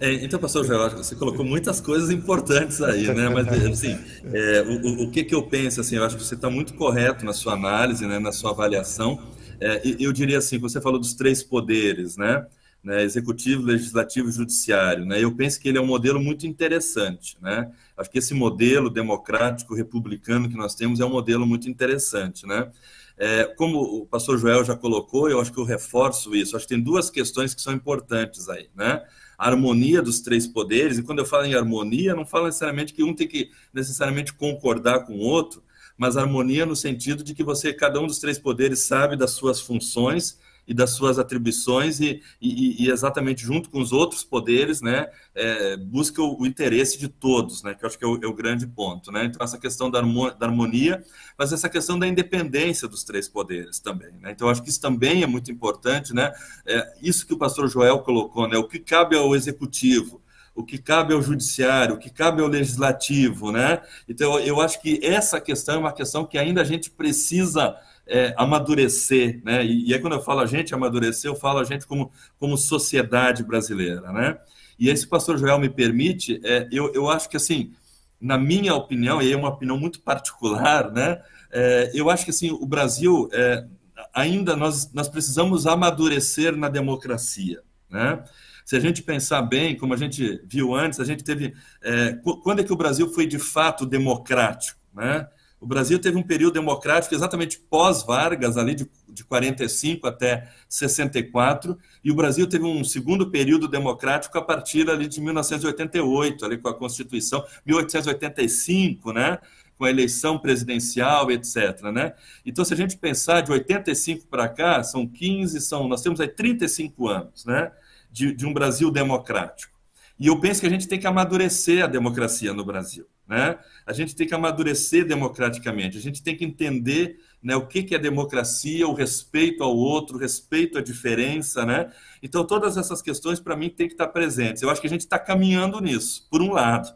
É, então, pastor Joel, você colocou muitas coisas importantes aí, né? Mas, assim, é, o, o que, que eu penso, assim, eu acho que você está muito correto na sua análise, né, na sua avaliação. É, eu diria assim, você falou dos três poderes, né? né executivo, legislativo e judiciário, né? Eu penso que ele é um modelo muito interessante, né? Acho que esse modelo democrático, republicano que nós temos é um modelo muito interessante, né? É, como o pastor Joel já colocou, eu acho que eu reforço isso. Acho que tem duas questões que são importantes aí, né? Harmonia dos três poderes, e quando eu falo em harmonia, não falo necessariamente que um tem que necessariamente concordar com o outro, mas harmonia no sentido de que você, cada um dos três poderes, sabe das suas funções e das suas atribuições e, e, e, exatamente junto com os outros poderes, né, é, busca o, o, interesse de todos, né, que eu acho que é o, é o grande ponto, né, então essa questão da, harmonia, mas essa questão da independência dos três poderes também, né, então acho que isso também é muito importante, né, é, isso que o pastor Joel colocou, né, o que cabe ao executivo, o que cabe ao judiciário, o que cabe ao legislativo, né? Então, eu acho que essa questão é uma questão que ainda a gente precisa é, amadurecer, né? E, e aí quando eu falo a gente amadurecer, eu falo a gente como, como sociedade brasileira, né? E esse pastor Joel me permite, é, eu, eu acho que assim, na minha opinião, e é uma opinião muito particular, né? É, eu acho que assim, o Brasil é, ainda nós, nós precisamos amadurecer na democracia. Né? Se a gente pensar bem, como a gente viu antes, a gente teve. É, quando é que o Brasil foi de fato democrático? Né? O Brasil teve um período democrático exatamente pós-Vargas, ali de, de 45 até 64, e o Brasil teve um segundo período democrático a partir ali de 1988, ali com a Constituição, 1885, né? com a eleição presidencial, etc. Né? Então, se a gente pensar de 85 para cá, são 15, são, nós temos aí 35 anos né? de, de um Brasil democrático. E eu penso que a gente tem que amadurecer a democracia no Brasil. Né? A gente tem que amadurecer democraticamente, a gente tem que entender né, o que, que é democracia, o respeito ao outro, o respeito à diferença. Né? Então, todas essas questões, para mim, têm que estar presentes. Eu acho que a gente está caminhando nisso, por um lado.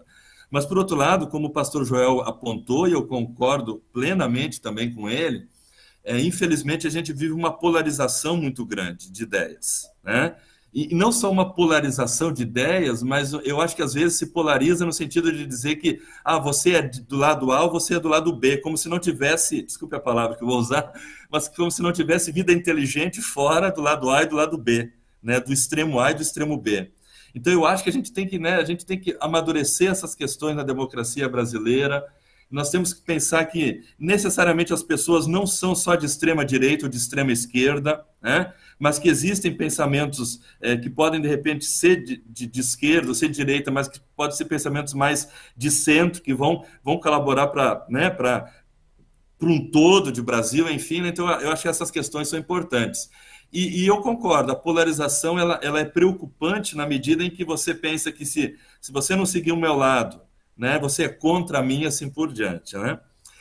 Mas, por outro lado, como o pastor Joel apontou, e eu concordo plenamente também com ele, é, infelizmente a gente vive uma polarização muito grande de ideias. Né? E não só uma polarização de ideias, mas eu acho que às vezes se polariza no sentido de dizer que ah, você é do lado A ou você é do lado B, como se não tivesse, desculpe a palavra que eu vou usar, mas como se não tivesse vida inteligente fora do lado A e do lado B, né, do extremo A e do extremo B. Então eu acho que a gente tem que, né, a gente tem que amadurecer essas questões na democracia brasileira. Nós temos que pensar que necessariamente as pessoas não são só de extrema direita ou de extrema esquerda, né? mas que existem pensamentos é, que podem, de repente, ser de, de, de, esquerda ou ser de direita, mas que podem ser pensamentos mais de centro, que vão, vão colaborar para né, para um todo de Brasil, enfim. Né? Então, eu acho que essas questões são importantes. E, e, eu concordo, a polarização ela, ela é preocupante na medida em que você pensa que se, se você não seguir o meu lado, né, você é contra mim, assim por diante, né?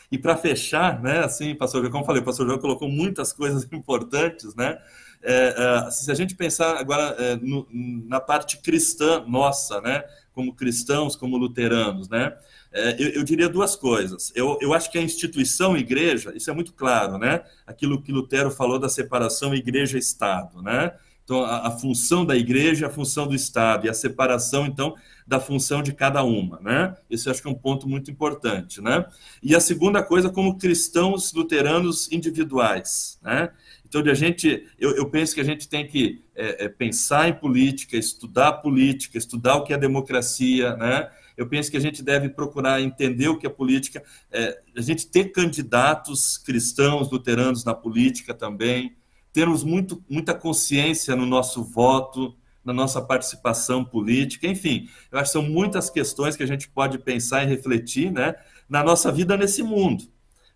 E para fechar, né, assim, pastor João, como falei, o pastor João colocou muitas coisas importantes, né? É, é, se a gente pensar agora é, no, na parte cristã nossa, né, como cristãos, como luteranos, né, é, eu, eu, diria duas coisas. Eu, eu acho que a instituição igreja, isso é muito claro, né, aquilo que Lutero falou da separação igreja-estado, né, então a, a função da igreja, a função do Estado e a separação, então, da função de cada uma, né? Isso eu acho que é um ponto muito importante, né? E a segunda coisa, como cristãos luteranos individuais, né? Então, a gente, eu, eu, penso que a gente tem que é, é, pensar em política, estudar política, estudar o que é democracia, né? Eu penso que a gente deve procurar entender o que é política, é, a gente ter candidatos cristãos, luteranos na política também, termos muito, muita consciência no nosso voto, na nossa participação política, enfim, eu acho que são muitas questões que a gente pode pensar e refletir, né, na nossa vida nesse mundo.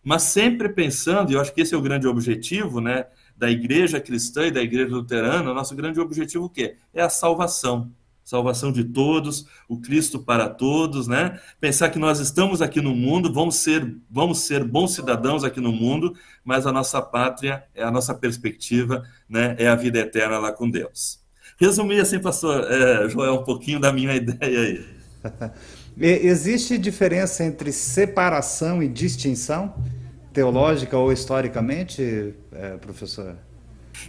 Mas sempre pensando, e eu acho que esse é o grande objetivo, né, da igreja cristã e da igreja luterana, nosso grande objetivo o quê? É a salvação. Salvação de todos, o Cristo para todos, né? Pensar que nós estamos aqui no mundo, vamos ser, vamos ser bons cidadãos aqui no mundo, mas a nossa pátria, é a nossa perspectiva, né? É a vida eterna lá com Deus. Resumir assim, pastor é, Joel, um pouquinho da minha ideia aí. Existe diferença entre separação e distinção? teológica ou historicamente, é, professor?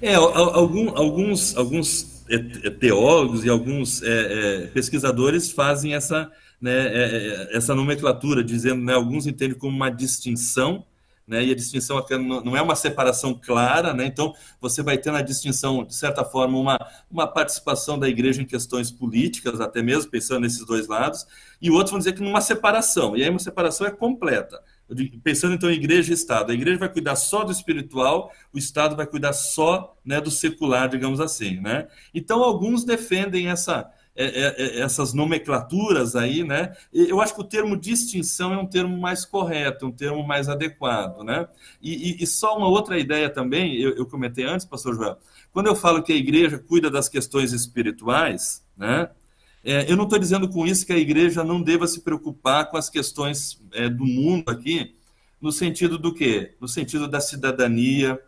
É, algum, alguns, alguns é, é, teólogos e alguns é, é, pesquisadores fazem essa, né, é, essa nomenclatura, dizendo, né, alguns entendem como uma distinção, né, e a distinção não é uma separação clara, né, então você vai ter na distinção, de certa forma, uma, uma participação da igreja em questões políticas, até mesmo pensando nesses dois lados, e outros vão dizer que numa separação, e aí uma separação é completa pensando então em igreja e Estado. A igreja vai cuidar só do espiritual, o Estado vai cuidar só né, do secular, digamos assim. Né? Então, alguns defendem essa, é, é, é, essas nomenclaturas aí, né? Eu acho que o termo distinção é um termo mais correto, um termo mais adequado, né? E, e, e só uma outra ideia também, eu, eu comentei antes, pastor João, quando eu falo que a igreja cuida das questões espirituais, né? É, eu não estou dizendo com isso que a igreja não deva se preocupar com as questões é, do mundo aqui, no sentido do quê? No sentido da cidadania,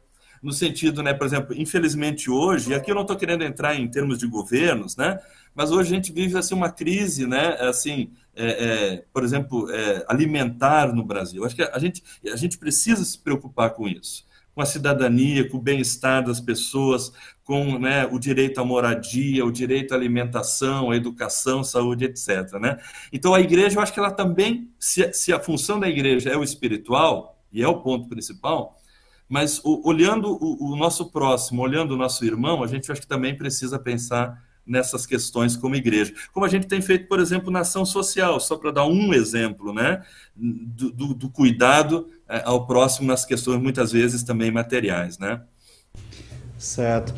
no sentido, né, por exemplo, infelizmente hoje, e aqui eu não estou querendo entrar em termos de governos, né, mas hoje a gente vive assim uma crise, né, assim, é, é, por exemplo, é, alimentar no Brasil. Acho que a gente, a gente precisa se preocupar com isso com a cidadania, com o bem-estar das pessoas, com né, o direito à moradia, o direito à alimentação, à educação, saúde, etc. Né? Então, a igreja, eu acho que ela também, se, se a função da igreja é o espiritual, e é o ponto principal, mas o, olhando o, o, nosso próximo, olhando o nosso irmão, a gente acho que também precisa pensar nessas questões como igreja. Como a gente tem feito, por exemplo, na ação social, só para dar um exemplo, né, do, do, do cuidado ao próximo nas questões, muitas vezes, também materiais, né. Certo.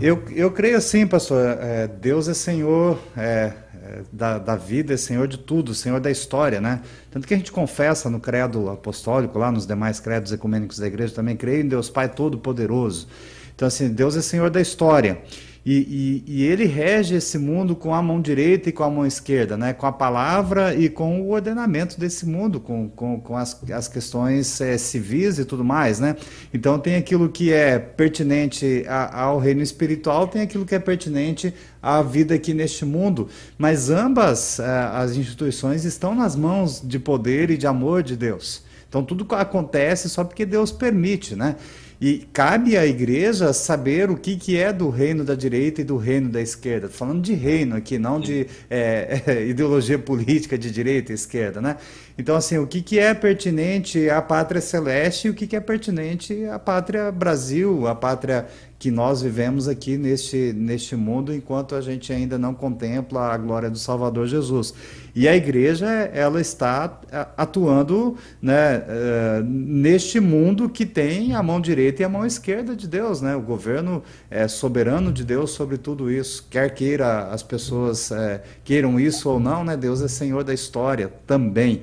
Eu, eu creio assim, pastor, é, Deus é Senhor é, é, da, da vida, é Senhor de tudo, Senhor da história, né? Tanto que a gente confessa no credo apostólico, lá nos demais credos ecumênicos da igreja, também creio em Deus Pai Todo-Poderoso. Então, assim, Deus é Senhor da história. E, e, e, ele rege esse mundo com a mão direita e com a mão esquerda, né? com a palavra e com o ordenamento desse mundo, com, com, com as, as questões é, civis e tudo mais. Né? Então, tem aquilo que é pertinente a, ao reino espiritual, tem aquilo que é pertinente à vida aqui neste mundo. Mas ambas é, as instituições estão nas mãos de poder e de amor de Deus. Então, tudo acontece só porque Deus permite. Né? E cabe à igreja saber o que, que é do reino da direita e do reino da esquerda. Falando de reino aqui, não de é, é, ideologia política de direita e esquerda, né? Então, assim, o que, que é pertinente à pátria celeste e o que, que é pertinente à pátria Brasil, à pátria que nós vivemos aqui neste, neste mundo enquanto a gente ainda não contempla a glória do Salvador Jesus. E a igreja, ela está atuando né, uh, neste mundo que tem a mão direita e a mão esquerda de Deus. Né? O governo é soberano de Deus sobre tudo isso. Quer queira as pessoas é, queiram isso ou não, né? Deus é Senhor da história também.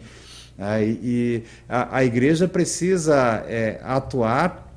É, e a, a, igreja precisa é, atuar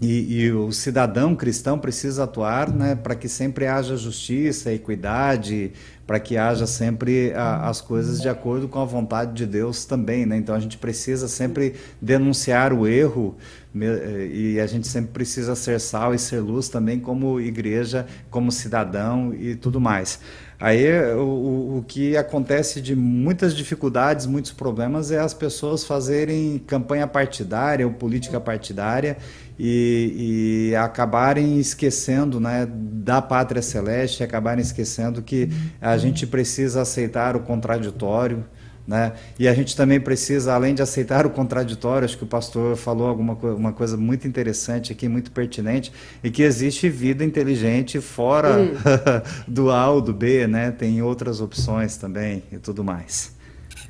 e, e, o cidadão cristão precisa atuar né, para que sempre haja justiça, equidade, para que haja sempre a, as coisas de acordo com a vontade de Deus também. Né? Então a gente precisa sempre denunciar o erro e a gente sempre precisa ser sal e ser luz também como igreja, como cidadão e tudo mais. Aí o, o que acontece de muitas dificuldades, muitos problemas é as pessoas fazerem campanha partidária ou política partidária e, e, acabarem esquecendo né, da pátria celeste, acabarem esquecendo que a gente precisa aceitar o contraditório. Né? E a gente também precisa, além de aceitar o contraditório, acho que o pastor falou alguma uma coisa muito interessante aqui, muito pertinente, e que existe vida inteligente fora hum. do A ou do B, né? tem outras opções também e tudo mais.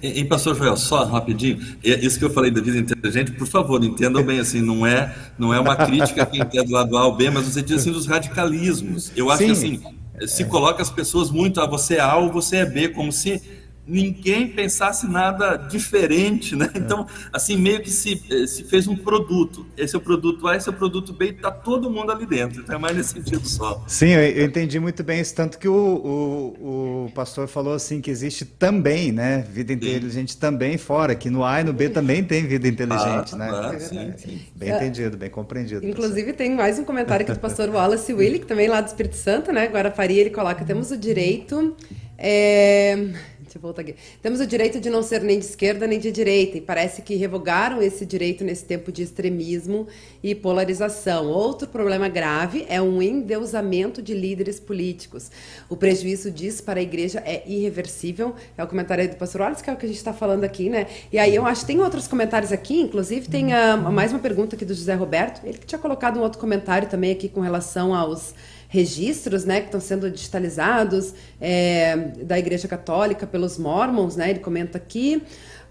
E, e, pastor Joel, só rapidinho, isso que eu falei da vida inteligente, por favor, entendam bem assim, não é, não é uma crítica a quem quer do lado A ou B, mas você diz assim dos radicalismos. Eu acho Sim. que assim, se coloca as pessoas muito a ah, você é A ou você é B, como se ninguém pensasse nada diferente, né? É. Então, assim, meio que se, eh, se fez um produto. Esse é o produto A, esse é o produto B, e está todo mundo ali dentro. Então é mais nesse sentido só. Sim, eu entendi muito bem isso, tanto que o, o, o pastor falou assim que existe também, né? Vida inteligente sim. também fora, que no A e no B também tem vida inteligente, ah, né? Ah, sim, sim. Bem entendido, bem compreendido. Inclusive, tem mais um comentário aqui do pastor Wallace Willy, que também é lá do Espírito Santo, né? Agora Faria, ele coloca, temos o direito. É Deixa eu voltar aqui. Temos o direito de não ser nem de esquerda nem de direita, e parece que revogaram esse direito nesse tempo de extremismo e polarização. Outro problema grave é um endeusamento de líderes políticos. O prejuízo disso para a igreja é irreversível. É o comentário aí do pastor Wallace, que é o que a gente está falando aqui, né? E aí eu acho tem outros comentários aqui, inclusive tem uh, mais uma pergunta aqui do José Roberto. Ele que tinha colocado um outro comentário também aqui com relação aos registros, né, que estão sendo digitalizados é, da Igreja Católica pelos Mormons, né? Ele comenta aqui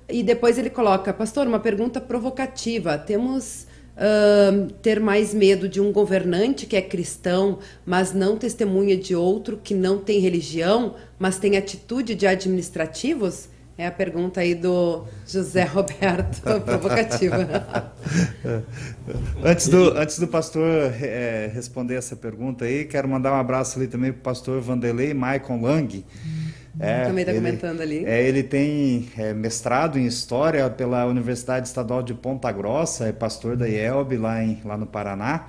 e depois ele coloca, pastor, uma pergunta provocativa. Temos uh, ter mais medo de um governante que é cristão, mas não testemunha de outro que não tem religião, mas tem atitude de administrativos? É a pergunta aí do José Roberto, provocativa. antes, do, antes do pastor é, responder essa pergunta aí, quero mandar um abraço ali também para o pastor Vanderlei Maicon Lang. É, também está comentando ali. É, ele tem é, mestrado em História pela Universidade Estadual de Ponta Grossa, é pastor da IELB lá, em, lá no Paraná.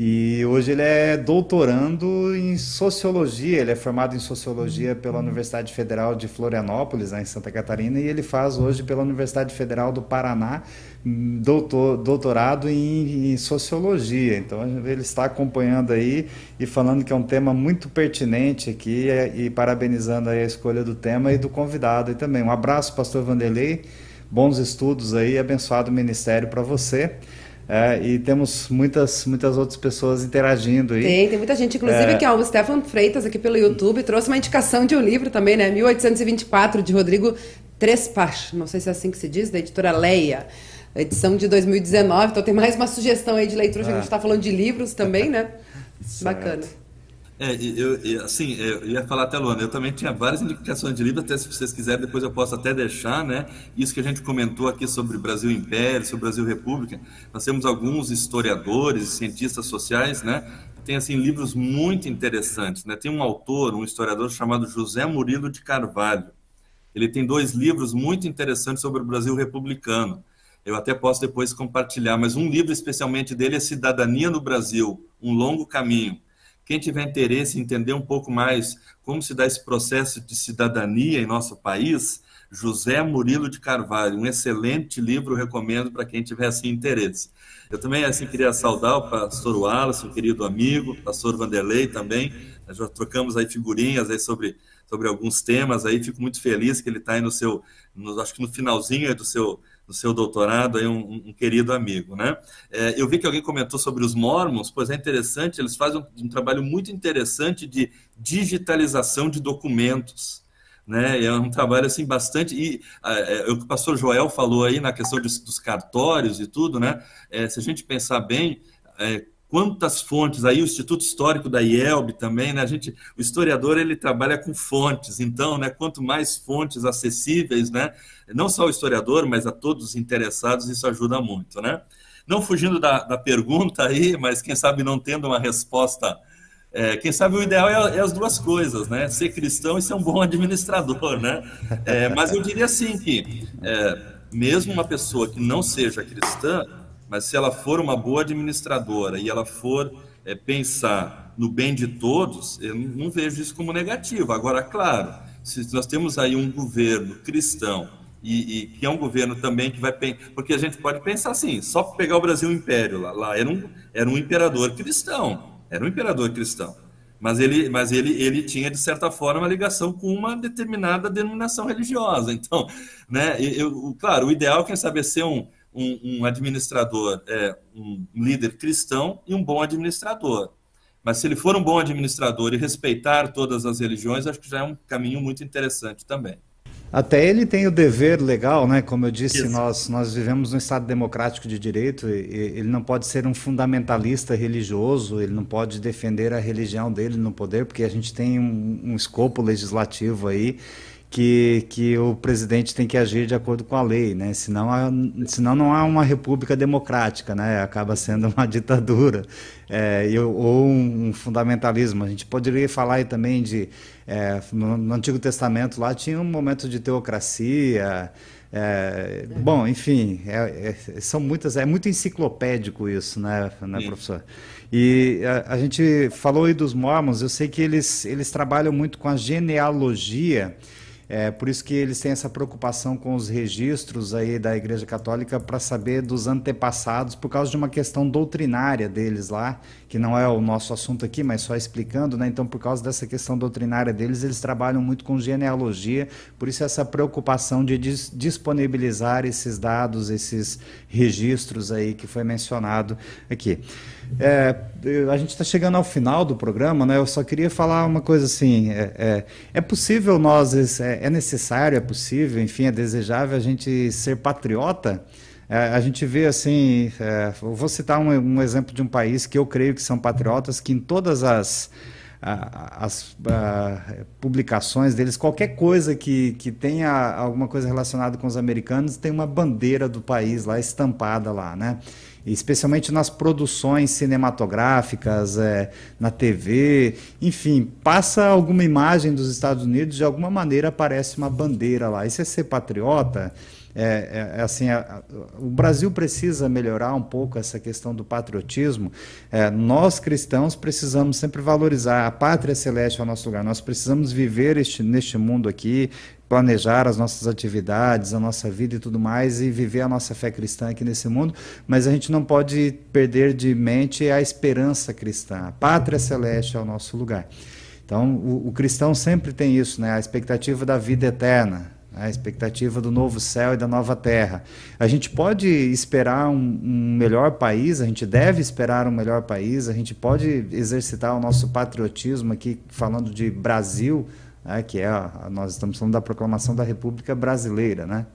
E hoje ele é doutorando em sociologia, ele é formado em sociologia pela Universidade Federal de Florianópolis, em Santa Catarina, e ele faz hoje pela Universidade Federal do Paraná doutor, doutorado em, em sociologia. Então ele está acompanhando aí e falando que é um tema muito pertinente aqui e, e parabenizando aí a escolha do tema e do convidado. E também um abraço, pastor Vanderlei, bons estudos aí, abençoado ministério para você. É, e temos muitas, muitas outras pessoas interagindo aí. Tem, tem muita gente. Inclusive é... aqui, ó, o Stefan Freitas, aqui pelo YouTube, trouxe uma indicação de um livro também, né? 1824, de Rodrigo Trespach, não sei se é assim que se diz, da editora Leia. Edição de 2019, então tem mais uma sugestão aí de leitura, já que a gente está falando de livros também, né? Bacana. É, eu, eu, assim, eu ia falar até, Luana, eu também tinha várias indicações de livro, até se vocês quiserem, depois eu posso até deixar, né? Isso que a gente comentou aqui sobre Brasil Império, sobre Brasil República. Nós temos alguns historiadores cientistas sociais, né? Tem, assim, livros muito interessantes, né? Tem um autor, um historiador chamado José Murilo de Carvalho. Ele tem dois livros muito interessantes sobre o Brasil republicano. Eu até posso depois compartilhar, mas um livro especialmente dele é Cidadania no Brasil, Um Longo Caminho quem tiver interesse em entender um pouco mais como se dá esse processo de cidadania em nosso país, José Murilo de Carvalho, um excelente livro, recomendo para quem tiver assim interesse. Eu também assim queria saudar o pastor Wallace, um querido amigo, pastor Vanderlei também. Nós já trocamos aí figurinhas aí sobre, sobre alguns temas aí. Fico muito feliz que ele está aí no seu, no, acho que no finalzinho do seu do seu doutorado, aí um, um querido amigo, né? É, eu vi que alguém comentou sobre os mormons, pois é interessante, eles fazem um, um trabalho muito interessante de digitalização de documentos, né? É um trabalho assim bastante e é, é, o que o pastor Joel falou aí na questão de, dos cartórios e tudo, né? É, se a gente pensar bem, é, quantas fontes aí o Instituto Histórico da IELB também, né? A gente, o historiador ele trabalha com fontes, então, né? Quanto mais fontes acessíveis, né? Não só o historiador, mas a todos os interessados, isso ajuda muito, né? Não fugindo da, da pergunta aí, mas quem sabe não tendo uma resposta, é, quem sabe o ideal é, é, as duas coisas, né? Ser cristão e ser um bom administrador, né? É, mas eu diria assim que é, mesmo uma pessoa que não seja cristã, mas se ela for uma boa administradora e ela for é, pensar no bem de todos, eu não vejo isso como negativo. Agora, claro, se nós temos aí um governo cristão e, e, que é um governo também que vai porque a gente pode pensar assim, só pegar o Brasil Império lá, lá era um era um imperador cristão, era um imperador cristão, mas ele mas ele ele tinha de certa forma uma ligação com uma determinada denominação religiosa, então, né? Eu, claro, o ideal quem sabe é ser um um, um administrador, é, um líder cristão e um bom administrador. Mas se ele for um bom administrador e respeitar todas as religiões, acho que já é um caminho muito interessante também. Até ele tem o dever legal, né? Como eu disse, nós, nós vivemos num Estado democrático de direito. E, ele não pode ser um fundamentalista religioso, ele não pode defender a religião dele no poder, porque a gente tem um, um escopo legislativo aí que, que o presidente tem que agir de acordo com a lei, né? Senão, senão não há uma república democrática, né? Acaba sendo uma ditadura é, ou um, fundamentalismo. A gente poderia falar aí também de é, no, no, Antigo Testamento lá tinha um momento de teocracia. É, bom, enfim, é, é, são muitas, é muito enciclopédico isso, né, né professor? E a, a gente falou aí dos mormons. Eu sei que eles eles trabalham muito com a genealogia é por isso que eles têm essa preocupação com os registros aí da Igreja Católica para saber dos antepassados por causa de uma questão doutrinária deles lá, que não é o nosso assunto aqui, mas só explicando, né? Então, por causa dessa questão doutrinária deles, eles trabalham muito com genealogia, por isso essa preocupação de dis disponibilizar esses dados, esses registros aí que foi mencionado aqui. É, a gente está chegando ao final do programa, né? Eu só queria falar uma coisa assim: é, é, é possível nós, é, é, necessário, é possível, enfim, é desejável a gente ser patriota. É, a gente vê assim, é, vou citar um, um, exemplo de um país que eu creio que são patriotas, que em todas as, as publicações deles, qualquer coisa que, que tenha alguma coisa relacionada com os americanos, tem uma bandeira do país lá estampada lá, né? Especialmente nas produções cinematográficas, é, na TV, enfim, passa alguma imagem dos Estados Unidos, de alguma maneira aparece uma bandeira lá. Isso é ser patriota? é, é, é assim, o Brasil precisa melhorar um pouco essa questão do patriotismo. É, nós cristãos precisamos sempre valorizar a pátria celeste ao nosso lugar. Nós precisamos viver este, neste mundo aqui, planejar as nossas atividades, a nossa vida e tudo mais e viver a nossa fé cristã aqui nesse mundo, mas a gente não pode perder de mente a esperança cristã. A pátria celeste é o nosso lugar. Então, o, o cristão sempre tem isso, né? A expectativa da vida eterna, a expectativa do novo céu e da nova terra. A gente pode esperar um, um, melhor país, a gente deve esperar um melhor país, a gente pode exercitar o nosso patriotismo aqui, falando de Brasil, né, que é a, nós estamos falando da proclamação da República Brasileira, né?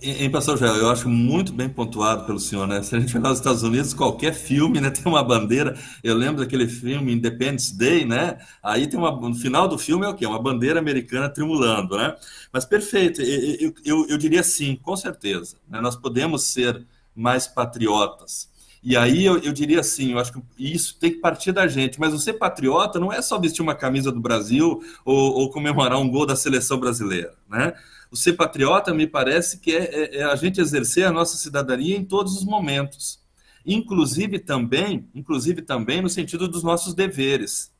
Em, Pastor Joel, eu acho muito bem pontuado pelo senhor, né? Se a gente vai nos Estados Unidos, qualquer filme né, tem uma bandeira. Eu lembro daquele filme Independence Day, né? Aí tem uma. No final do filme é o quê? Uma bandeira americana tremulando, né? Mas perfeito, eu, eu, eu, diria sim, com certeza. Né? Nós podemos ser mais patriotas. E aí eu, eu, diria assim, eu acho que isso tem que partir da gente. Mas o ser patriota não é só vestir uma camisa do Brasil ou, ou comemorar um gol da seleção brasileira, né? O ser patriota me parece que é, é, é a gente exercer a nossa cidadania em todos os momentos, inclusive também, inclusive também no sentido dos nossos deveres.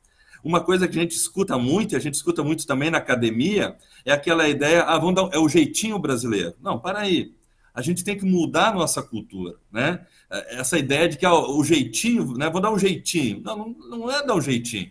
Uma coisa que a gente escuta muito, e a gente escuta muito também na academia, é aquela ideia, ah, vamos dar, é o jeitinho brasileiro. Não, para aí. A gente tem que mudar a nossa cultura, né? Essa ideia de que ah, o jeitinho, né? Vou dar um jeitinho. Não, não, é dar um jeitinho.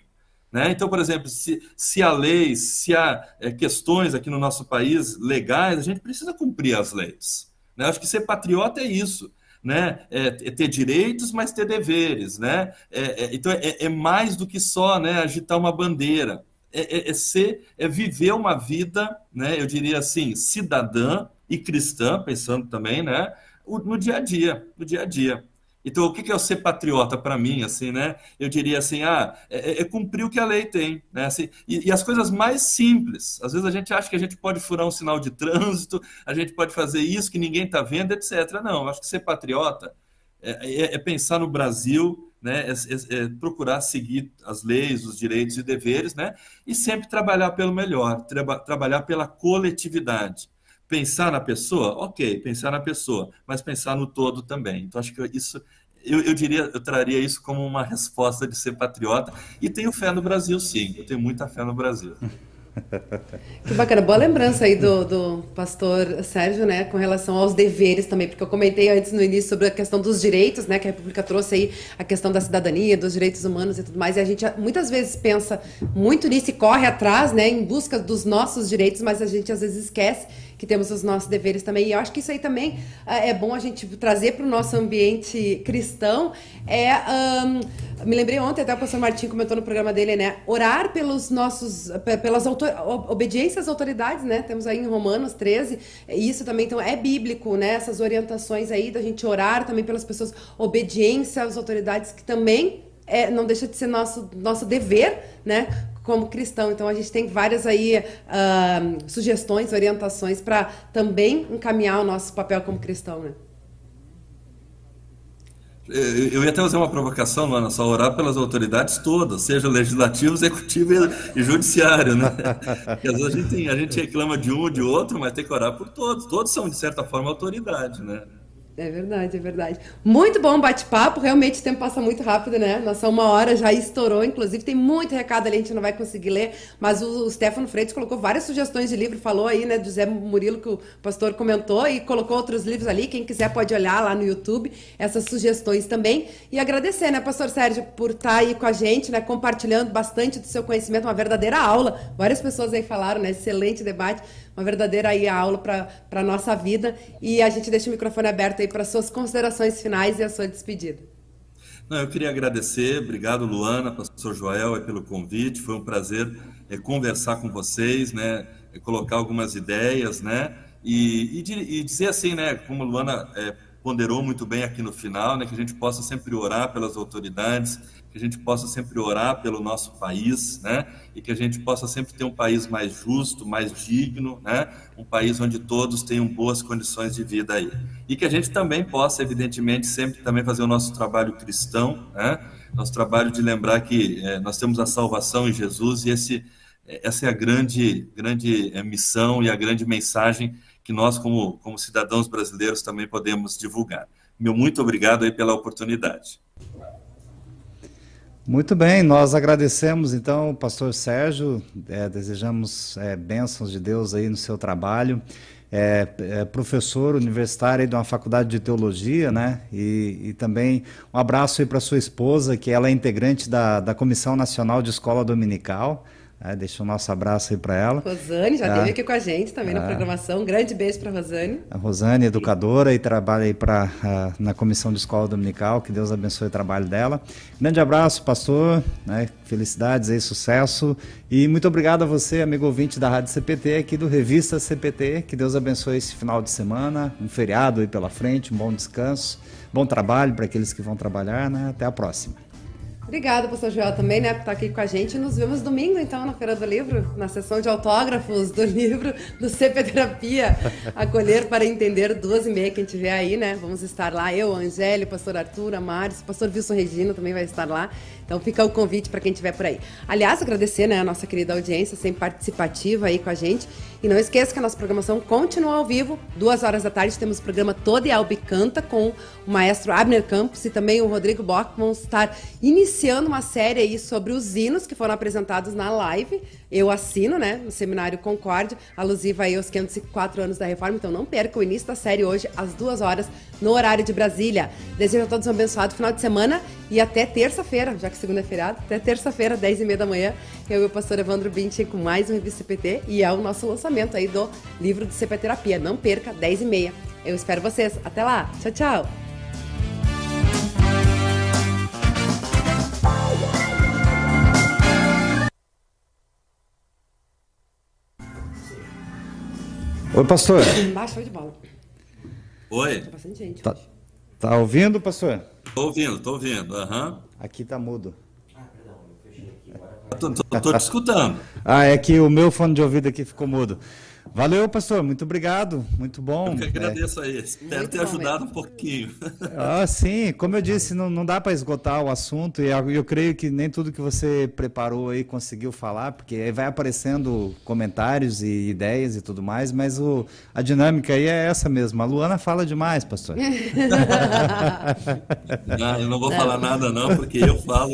Né? Então, por exemplo, se, se há leis, se há é, questões aqui no nosso país legais, a gente precisa cumprir as leis. Né? Acho que ser patriota é isso. Né? É, é ter direitos, mas ter deveres. Né? É, é então, é, é, mais do que só né, agitar uma bandeira. É, é, ser, é viver uma vida, né, eu diria assim, cidadã e cristã, pensando também, né, no dia a dia, no dia a dia. Então, o que é o ser patriota para mim, assim, né? Eu diria assim, ah, é, é, é, cumprir o que a lei tem, né? Assim, e, e, as coisas mais simples. Às vezes a gente acha que a gente pode furar um sinal de trânsito, a gente pode fazer isso que ninguém está vendo, etc. Não, acho que ser patriota é, é, é pensar no Brasil, né? É, é, é, procurar seguir as leis, os direitos e deveres, né? E sempre trabalhar pelo melhor, tra trabalhar pela coletividade pensar na pessoa, ok, pensar na pessoa, mas pensar no todo também. Então, acho que isso, eu, eu, diria, eu traria isso como uma resposta de ser patriota. E tenho fé no Brasil, sim. Eu tenho muita fé no Brasil. Que bacana, boa lembrança aí do, do pastor Sérgio, né, com relação aos deveres também, porque eu comentei antes no início sobre a questão dos direitos, né, que a República trouxe aí a questão da cidadania, dos direitos humanos e tudo mais, e a gente muitas vezes pensa muito nisso e corre atrás, né, em busca dos nossos direitos, mas a gente às vezes esquece que temos os nossos deveres também. E eu acho que isso aí também é bom a gente trazer para o nosso ambiente cristão. É, um, me lembrei ontem, até o pastor Martim comentou no programa dele, né? Orar pelos nossos, pelas autor, obediências às autoridades, né? Temos aí em Romanos 13, isso também então, é bíblico, né? Essas orientações aí da gente orar também pelas pessoas, obediência às autoridades, que também é, não deixa de ser nosso, nosso dever, né? Como cristão. Então a gente tem várias aí uh, sugestões, orientações para também encaminhar o nosso papel como cristão, né? Eu ia até fazer uma provocação, Luana, só orar pelas autoridades todas, seja legislativo, executivo e judiciário, né? Porque às vezes a gente, a gente reclama de um, de outro, mas tem que orar por todos. Todos são, de certa forma, autoridade, né? É verdade, é verdade. Muito bom bate-papo, realmente o tempo passa muito rápido, né? Nossa uma hora já estourou, inclusive tem muito recado ali, a gente não vai conseguir ler, mas o Stefano Freitas colocou várias sugestões de livro, falou aí, né, do José Murilo, que o pastor comentou, e colocou outros livros ali, quem quiser pode olhar lá no YouTube, essas sugestões também. E agradecer, né, pastor Sérgio, por estar aí com a gente, né, compartilhando bastante do seu conhecimento, uma verdadeira aula. Várias pessoas aí falaram, né, excelente debate uma verdadeira aí aula para a nossa vida. E a gente deixa o microfone aberto aí para suas considerações finais e a sua despedida. Não, eu queria agradecer, obrigado Luana, pastor Joel, pelo convite, foi um prazer é, conversar com vocês, né, é, colocar algumas ideias, né, e, e, e, dizer assim, né, como Luana é, ponderou muito bem aqui no final, né, que a gente possa sempre orar pelas autoridades, que a gente possa sempre orar pelo nosso país, né? E que a gente possa sempre ter um país mais justo, mais digno, né? Um país onde todos tenham boas condições de vida aí. E que a gente também possa, evidentemente, sempre também fazer o nosso trabalho cristão, né? Nosso trabalho de lembrar que é, nós temos a salvação em Jesus e esse, essa é a grande, grande é, missão e a grande mensagem que nós, como, como cidadãos brasileiros, também podemos divulgar. Meu muito obrigado aí pela oportunidade. Muito bem, nós agradecemos então, pastor Sérgio, é, desejamos é, bênçãos de Deus aí no seu trabalho. É, é, professor universitário de uma faculdade de teologia, né? E, e também um abraço aí para sua esposa, que ela é integrante da, da Comissão Nacional de Escola Dominical. É, deixa o nosso abraço aí para ela. Rosane já esteve é. aqui com a gente também é. na programação. Um grande beijo para Rosane. A Rosane, educadora e trabalha aí pra, uh, na Comissão de Escola Dominical. Que Deus abençoe o trabalho dela. Grande abraço, pastor. Né? Felicidades aí, sucesso. E muito obrigado a você, amigo ouvinte da Rádio CPT, aqui do Revista CPT. Que Deus abençoe esse final de semana, um feriado aí pela frente, um bom descanso, bom trabalho para aqueles que vão trabalhar. Né? Até a próxima. Obrigada, pastor Joel, também, né, por estar aqui com a gente. Nos vemos domingo, então, na Feira do Livro, na sessão de autógrafos do livro do CP Terapia, Acolher para Entender, duas e meia, que a gente vê aí, né? Vamos estar lá, eu, a Angélia, o pastor Arthur, Márcio, pastor Wilson Regino também vai estar lá. Então fica o convite para quem estiver por aí. Aliás, agradecer né, a nossa querida audiência, sempre participativa aí com a gente. E não esqueça que a nossa programação continua ao vivo. Duas horas da tarde temos o programa Todo e Albi Canta com o maestro Abner Campos e também o Rodrigo Bock. Vamos estar iniciando uma série aí sobre os hinos que foram apresentados na live. Eu assino, né, no Seminário Concórdia, alusiva aí aos 504 anos da reforma. Então não perca o início da série hoje, às duas horas, no horário de Brasília. Desejo a todos um abençoado final de semana e até terça-feira, já que segunda é feriado, até terça-feira, 10 e meia da manhã, eu e o pastor Evandro Binti com mais um Revista CPT e é o nosso lançamento aí do livro de CP Terapia. Não perca, 10 e meia. Eu espero vocês. Até lá. Tchau, tchau. Oi, pastor. Baixo, de bola. Oi. Tá bastante gente. Tá, tá ouvindo, pastor? Tô ouvindo, tô ouvindo. Uhum. Aqui tá mudo. Tô, tô, tô te escutando. ah, é que o meu fone de ouvido aqui ficou mudo. Valeu, pastor. Muito obrigado. Muito bom. Eu que agradeço é. aí. Espero Muito ter ajudado mesmo. um pouquinho. Ah, sim. Como eu disse, não, não dá para esgotar o assunto e eu, creio que nem tudo que você preparou aí conseguiu falar, porque aí vai aparecendo comentários e ideias e tudo mais, mas o, a dinâmica aí é essa mesmo. A Luana fala demais, pastor. não, eu não vou falar nada não, porque eu falo